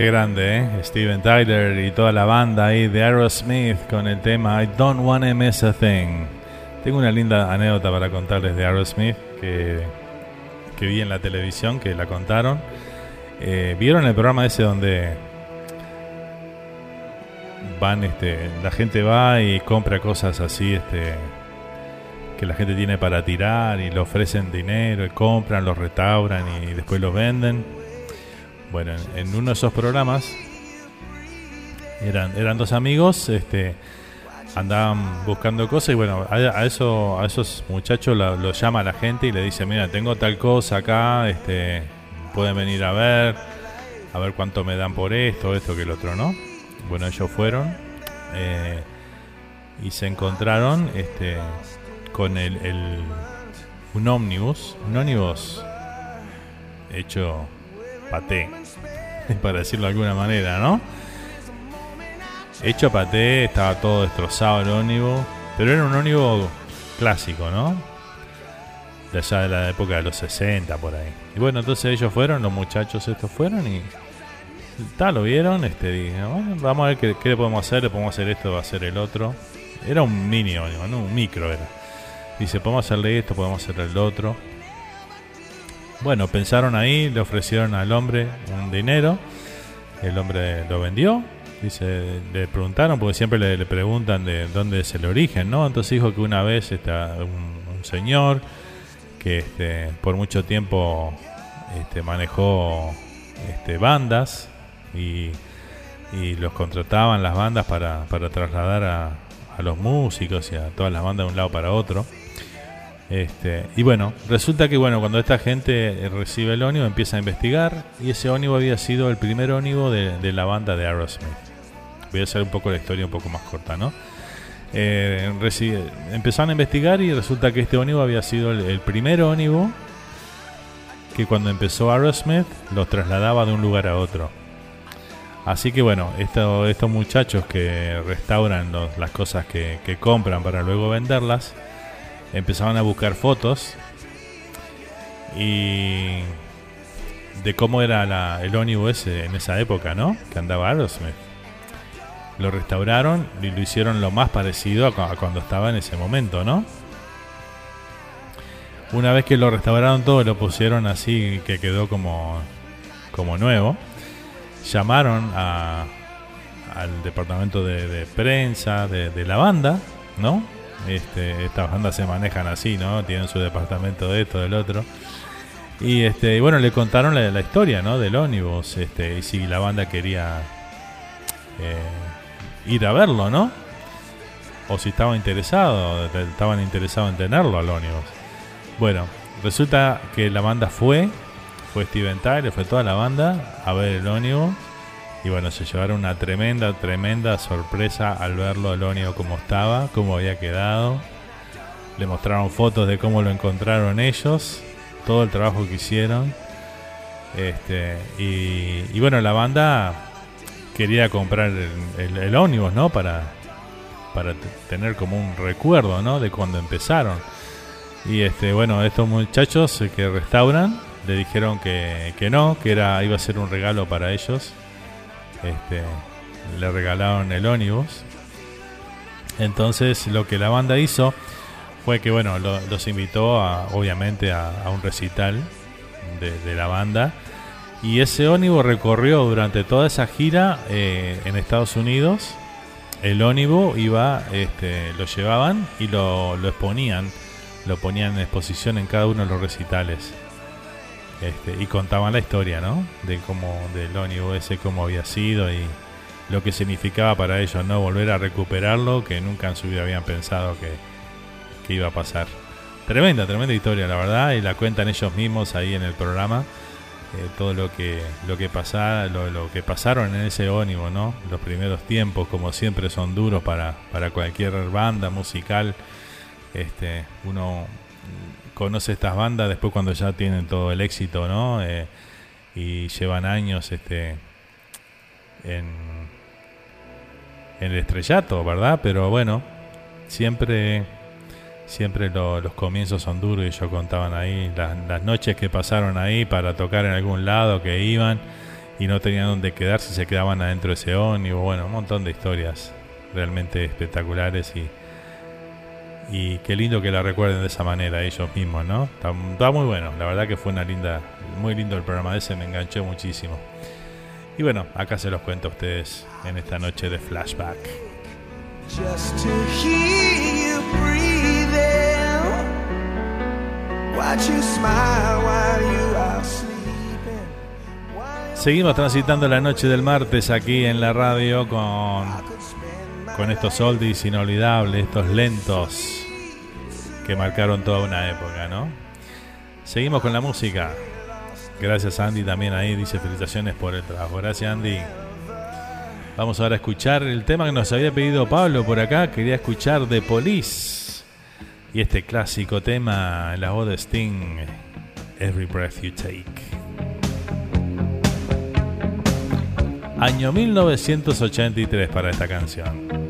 Grande, ¿eh? Steven Tyler y toda la banda ahí de Aerosmith con el tema I Don't Wanna Miss a Thing. Tengo una linda anécdota para contarles de Aerosmith que, que vi en la televisión, que la contaron. Eh, ¿Vieron el programa ese donde van, este, la gente va y compra cosas así, este, que la gente tiene para tirar y le ofrecen dinero y compran, los restauran y después los venden? Bueno, en, uno de esos programas eran, eran dos amigos, este, andaban buscando cosas y bueno, a, eso, a esos muchachos los llama la gente y le dice, mira, tengo tal cosa acá, este, pueden venir a ver, a ver cuánto me dan por esto, esto que el otro, ¿no? Bueno, ellos fueron eh, y se encontraron, este, con el, el- un ómnibus, un ómnibus hecho paté, para decirlo de alguna manera, ¿no? Hecho paté, estaba todo destrozado el ómnibus, pero era un ómnibus clásico, ¿no? De allá de la época de los 60 por ahí. Y bueno, entonces ellos fueron, los muchachos estos fueron y tal, lo vieron, este, dije, bueno, vamos a ver qué, le podemos hacer, le podemos hacer esto, va a hacer el otro. Era un mini ómnibus, ¿no? Un micro era. Dice, podemos hacerle esto, podemos hacerle el otro. Bueno, pensaron ahí, le ofrecieron al hombre un dinero. El hombre lo vendió. Dice, le preguntaron, porque siempre le, preguntan de dónde es el origen, ¿no? Entonces dijo que una vez está un, señor que este, por mucho tiempo este, manejó este, bandas y, y los contrataban las bandas para, para trasladar a, a los músicos y a todas las bandas de un lado para otro. Este, y bueno, resulta que bueno, cuando esta gente eh, recibe el ónibus empieza a investigar y ese ónibus había sido el primer ónibus de, la banda de Aerosmith. Voy a hacer un poco la historia un poco más corta, ¿no? Eh, empezaron a investigar y resulta que este ónibus había sido el, primer ónibus que cuando empezó Aerosmith los trasladaba de un lugar a otro. Así que bueno, esto- estos muchachos que restauran los- las cosas que compran para luego venderlas, empezaban a buscar fotos y de cómo era la- el ónibus en esa época, ¿no? Que andaba Aerosmith. Lo restauraron y lo hicieron lo más parecido a, cu- a cuando estaba en ese momento, ¿no? Una vez que lo restauraron todo, lo pusieron así que quedó como, como nuevo. Llamaron a, al departamento de, prensa de la banda, ¿no? Este, estas bandas se manejan así, ¿no? Tienen su departamento de esto, del otro. Y este, y bueno, le contaron la, la historia, ¿no? Del ómnibus, este, y si la banda quería eh, ir a verlo, ¿no? O si estaba interesado, te- estaban interesados en tenerlo al ómnibus. Bueno, resulta que la banda fue, fue Steven Tyler, fue toda la banda a ver el ómnibus. Y bueno, se llevaron una tremenda, tremenda sorpresa al verlo el ómnibus como estaba, cómo había quedado. Le mostraron fotos de cómo lo encontraron ellos, todo el trabajo que hicieron. Este, y, bueno, la banda quería comprar el, el, el ómnibus, ¿no? Para, para tener como un recuerdo, ¿no? De cuando empezaron. Y este, bueno, estos muchachos eh, que restauran le dijeron que, que no, que era iba a ser un regalo para ellos. Este, le regalaron el ómnibus. Entonces, lo que la banda hizo fue que, bueno, lo- los invitó a, obviamente a, un recital de, la banda. Y ese ómnibus recorrió durante toda esa gira eh, en Estados Unidos. El ómnibus iba, este, lo llevaban y lo exponían, lo ponían en exposición en cada uno de los recitales. Este, y contaban la historia, ¿no? De cómo, del ómnibus ese, cómo había sido y lo que significaba para ellos, ¿no? Volver a recuperarlo, que nunca en su vida habían pensado que, que iba a pasar. Tremenda, tremenda historia, la verdad, y la cuentan ellos mismos ahí en el programa. eh, todo lo que lo que lo que pasaron en ese ónibus, ¿no? Los primeros tiempos, como siempre, son duros para, para cualquier banda musical. Este, uno conoce estas bandas después cuando ya tienen todo el éxito, ¿no? Eh, y llevan años, este, en, el estrellato, ¿verdad? Pero bueno, siempre siempre lo- los comienzos son duros y ellos contaban ahí las, las noches que pasaron ahí para tocar en algún lado que iban y no tenían dónde quedarse, se quedaban adentro de ese ónibus. Bueno, un montón de historias realmente espectaculares y, y qué lindo que la recuerden de esa manera ellos mismos, ¿no? Está, está muy bueno, la verdad que fue una linda, muy lindo el programa ese, me enganchó muchísimo. Y bueno, acá se los cuento a ustedes en esta noche de flashback. Just to hear you breathing, watch you smile while you are sleeping. While Seguimos transitando la noche del martes aquí en la radio con, con estos oldies inolvidables, estos lentos que marcaron toda una época, ¿no? Seguimos con la música. Gracias Andy también ahí, dice felicitaciones por el trabajo. Gracias Andy. Vamos ahora a escuchar el tema que nos había pedido Pablo por acá. Quería escuchar The Police. Y este clásico tema la voz de Sting, Every Breath You Take. Año 1983 para esta canción.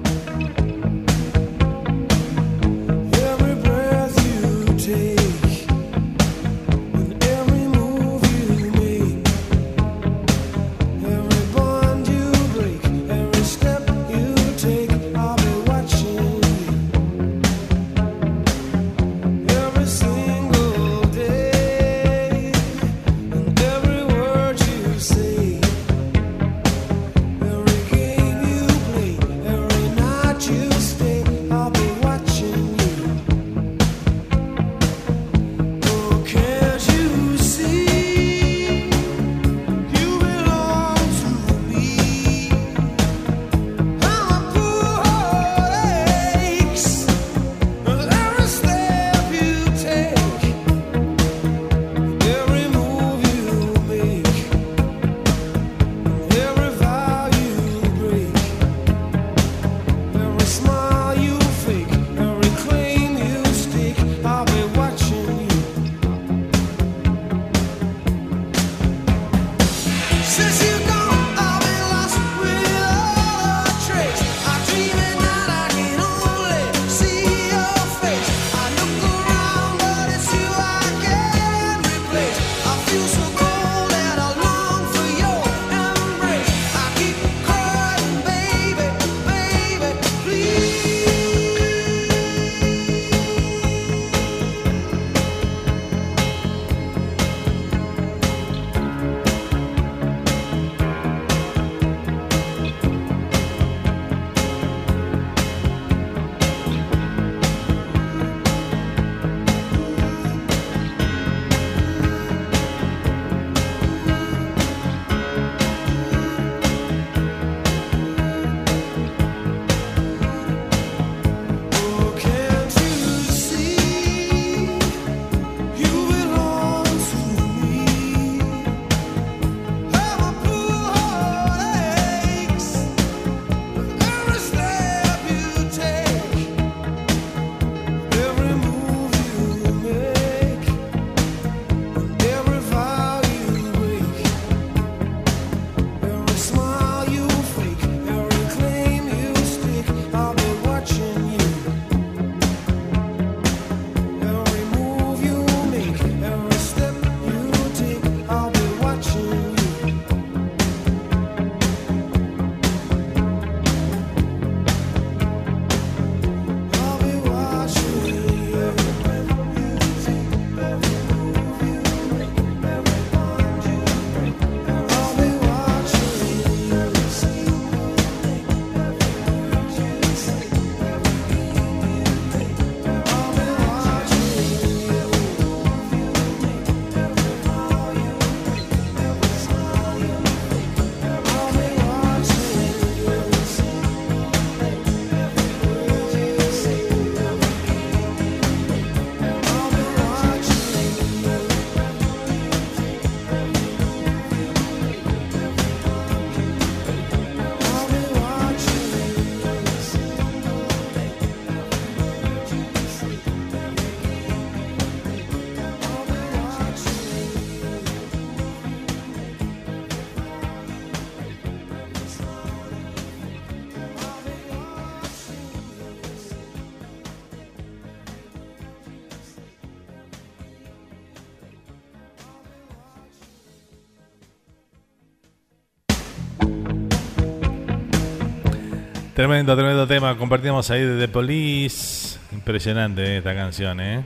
Tremendo, tremendo tema. Compartimos ahí de The Police. Impresionante eh, esta canción, ¿eh?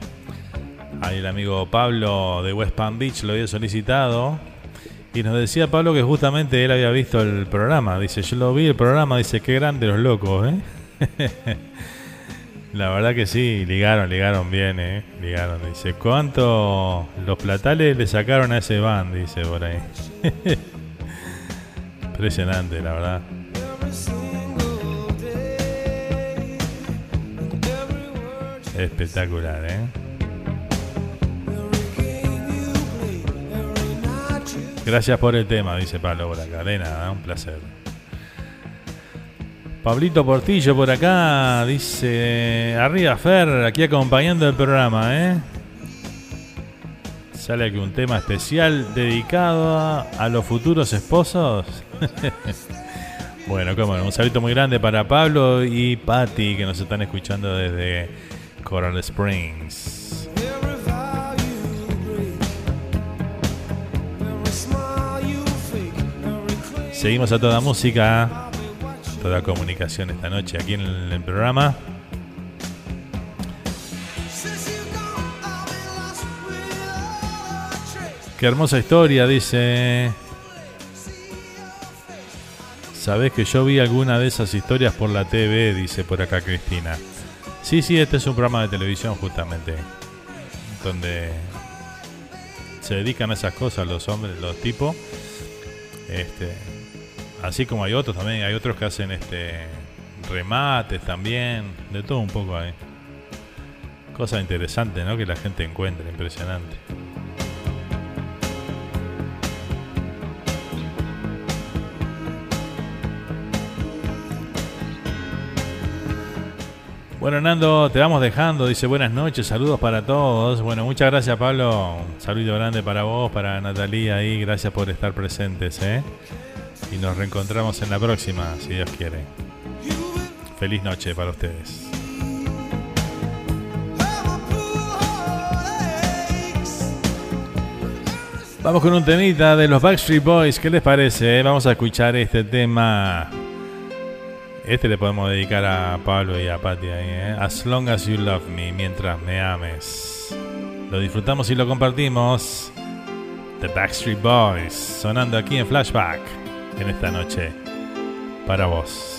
Ahí el amigo Pablo de West Palm Beach lo había solicitado. Y nos decía Pablo que justamente él había visto el programa. Dice, yo lo vi el programa. Dice, qué grande los locos, ¿eh? La verdad que sí, ligaron, ligaron bien, ¿eh? Ligaron. Dice, ¿cuánto los platales le sacaron a ese van? Dice por ahí. Impresionante, la verdad. Espectacular, ¿eh? Gracias por el tema, dice Pablo por acá. De nada, un placer. Pablito Portillo por acá dice: Arriba Fer, aquí acompañando el programa, ¿eh? Sale aquí un tema especial dedicado a, los futuros esposos. bueno, cómo un saludo muy grande para Pablo y Patty que nos están escuchando desde Coral Springs. Seguimos a toda música, toda comunicación esta noche aquí en el, programa. Qué hermosa historia, dice. Sabés que yo vi alguna de esas historias por la TV, dice por acá Cristina. Sí, sí, este es un programa de televisión justamente, donde se dedican a esas cosas los hombres, los tipos. Este, así como hay otros también, hay otros que hacen este remates también, de todo un poco ahí. Cosa interesante, ¿no? Que la gente encuentra, impresionante. Bueno, Nando, te vamos dejando. Dice buenas noches, saludos para todos. Bueno, muchas gracias, Pablo. Un saludo grande para vos, para Natalia ahí. Gracias por estar presentes, ¿eh? Y nos reencontramos en la próxima, si Dios quiere. Feliz noche para ustedes. Vamos con un temita de los Backstreet Boys. ¿Qué les parece? Vamos a escuchar este tema. Este le podemos dedicar a Pablo y a Patti ¿eh? As long as you love me, mientras me ames. Lo disfrutamos y lo compartimos. The Backstreet Boys, sonando aquí en Flashback en esta noche. Para vos.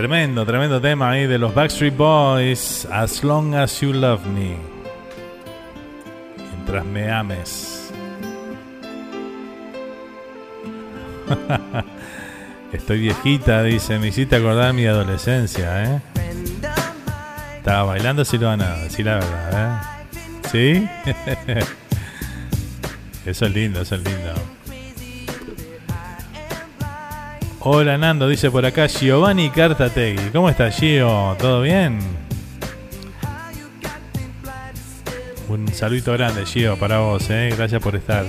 Tremendo, tremendo tema ahí de los Backstreet Boys. As long as you love me. Mientras me ames. Estoy viejita, dice. Me hiciste acordar mi adolescencia, ¿eh? Estaba bailando Silvana, decir la verdad, ¿eh? ¿Sí? eso es lindo, eso es lindo. Hola Nando, dice por acá Giovanni Cartategui. ¿Cómo estás, Gio? ¿Todo bien? Un saludito grande, Gio, para vos, ¿eh? Gracias por estar.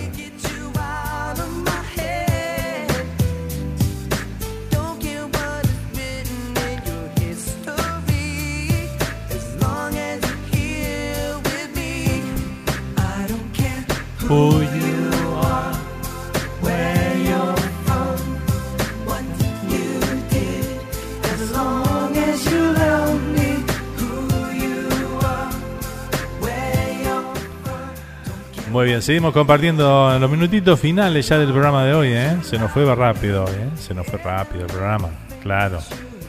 Seguimos compartiendo los minutitos finales ya del programa de hoy, ¿eh? Se nos fue rápido hoy, ¿eh? Se nos fue rápido el programa, claro.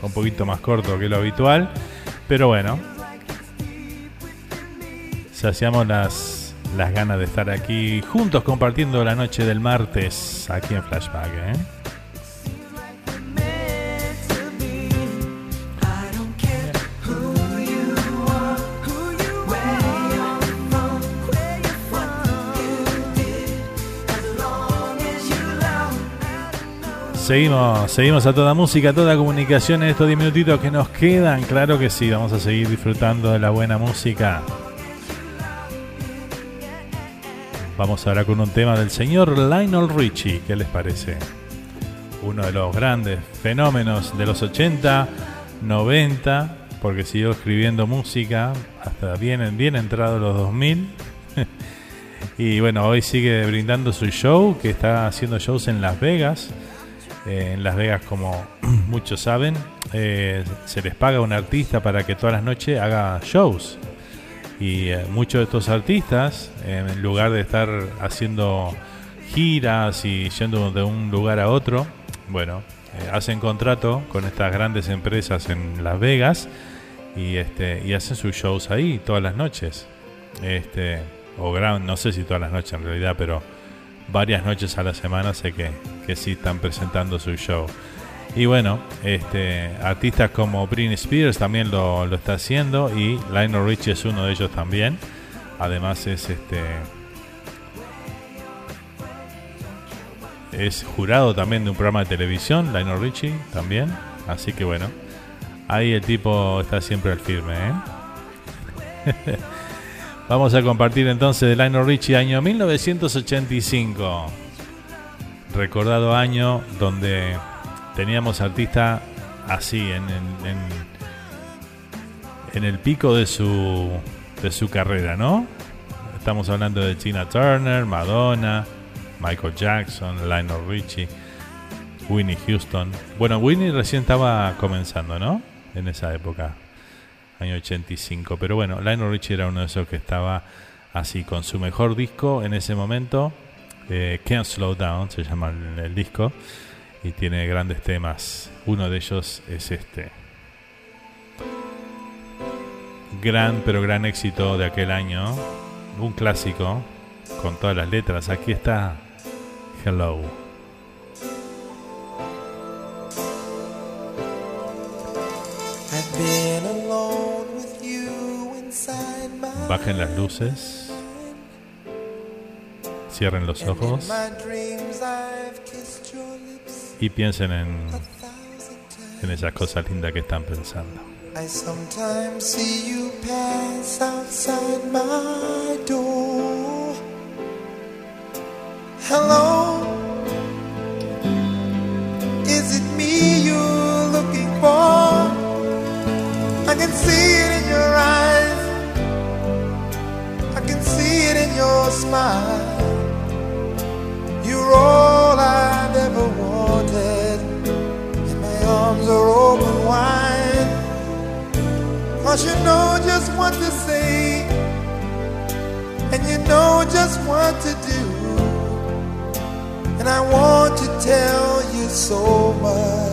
Un poquito más corto que lo habitual, pero bueno. Saciamos las, las ganas de estar aquí juntos compartiendo la noche del martes aquí en Flashback, ¿eh? Seguimos, seguimos a toda música, toda comunicación en estos 10 minutitos que nos quedan. Claro que sí, vamos a seguir disfrutando de la buena música. Vamos ahora con un tema del señor Lionel Richie. ¿Qué les parece? Uno de los grandes fenómenos de los 80, 90, porque siguió escribiendo música hasta bien, bien entrado los 2000. y bueno, hoy sigue brindando su show, que está haciendo shows en Las Vegas. Eh, en Las Vegas, como muchos saben, eh, se les paga a un artista para que todas las noches haga shows. Y eh, muchos de estos artistas, eh, en lugar de estar haciendo giras y yendo de un lugar a otro, bueno, hacen contrato con estas grandes empresas en Las Vegas y este y hacen sus shows ahí todas las noches. Este, o no sé si todas las noches en realidad, pero varias noches a la semana sé que, que sí están presentando su show. Y bueno, este, artistas como Britney Spears también lo, lo está haciendo y Lionel Richie es uno de ellos también. Además es este es jurado también de un programa de televisión, Lionel Richie también. Así que bueno, ahí el tipo está siempre al firme. ¿eh? Vamos a compartir entonces de Lionel Richie año 1985. Recordado año donde teníamos artistas así en, en el pico de su, de su carrera, ¿no? Estamos hablando de Tina Turner, Madonna, Michael Jackson, Lionel Richie, Winnie Houston. Bueno, Winnie recién estaba comenzando, ¿no? En esa época, año 85. Pero bueno, Lionel Richie era uno de esos que estaba así con su mejor disco en ese momento. Eh, Can't Slow Down se llama el, el disco y tiene grandes temas. Uno de ellos es este. Gran, pero gran éxito de aquel año. Un clásico con todas las letras. Aquí está Hello. Bajen las luces. Cierren los ojos y piensen en, en esas cosas lindas que están pensando. I sometimes see you pass outside my door. Hello, is it me you're looking for? I can see it in your eyes. I see it in your smile. You're all I've ever wanted, and my arms are open wide. Cause you know just what to say, and you know just what to do. And I want to tell you so much.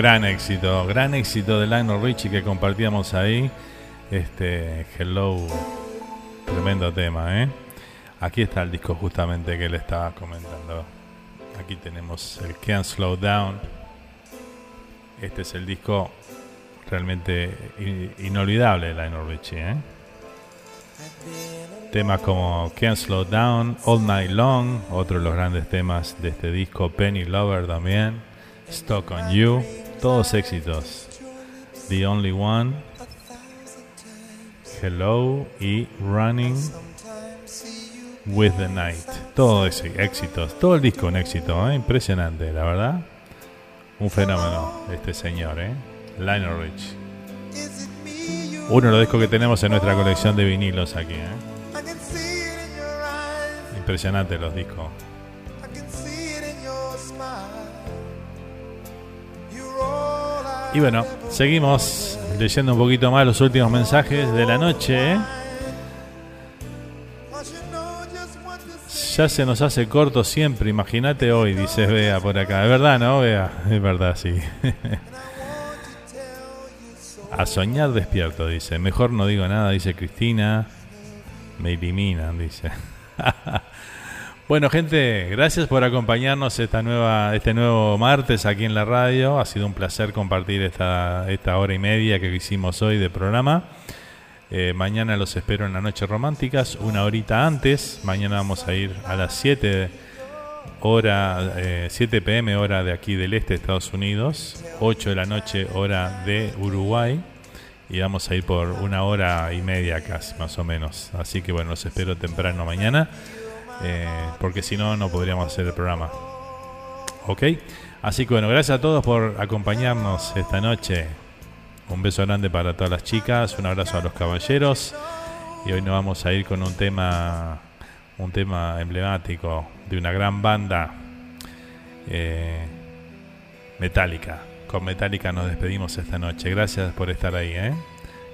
Gran éxito, gran éxito de Lionel Richie que compartíamos ahí. Este Hello, tremendo tema, ¿eh? Aquí está el disco justamente que le estaba comentando. Aquí tenemos el Can't Slow Down. Este es el disco realmente inolvidable de Lionel Richie, ¿eh? Temas como Can't Slow Down, All Night Long, otro de los grandes temas de este disco, Penny Lover también, Stuck on You, todos éxitos. The Only One, Hello y Running with the Night. Todo ese éxitos, todo el disco un éxito, ¿eh? impresionante, la verdad. Un fenómeno este señor, ¿eh? Lionel Rich. Uno de los discos que tenemos en nuestra colección de vinilos aquí, ¿eh? Impresionante los discos. Y bueno, seguimos leyendo un poquito más los últimos mensajes de la noche. ¿eh? Ya se nos hace corto siempre, imagínate hoy, dice Bea por acá. Es verdad, ¿no, Bea? Es verdad, sí. A soñar despierto, dice. Mejor no digo nada, dice Cristina. Me eliminan, dice. bueno, gente, gracias por acompañarnos esta nueva, este nuevo martes aquí en la radio. Ha sido un placer compartir esta, esta hora y media que hicimos hoy de programa. Eh, mañana los espero en la noche románticas, una horita antes. Mañana vamos a ir a las 7 hora eh, 7 pm hora de aquí del este de Estados Unidos, 8 de la noche hora de Uruguay y vamos a ir por una hora y media casi más o menos. Así que bueno, los espero temprano mañana eh, porque si no no podríamos hacer el programa. ¿Ok? Así que bueno, gracias a todos por acompañarnos esta noche. Un beso grande para todas las chicas, un abrazo a los caballeros. Y hoy nos vamos a ir con un tema, un tema emblemático de una gran banda, eh, Metallica. Con Metallica nos despedimos esta noche. Gracias por estar ahí, ¿eh?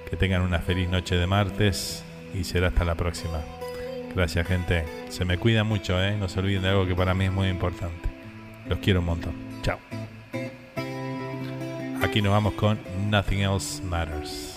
Que tengan una feliz noche de martes y será hasta la próxima. Gracias, gente. Se me cuida mucho, ¿eh? No se olviden de algo que para mí es muy importante. Los quiero un montón. Chao. Aquí nos vamos con Nothing Else Matters.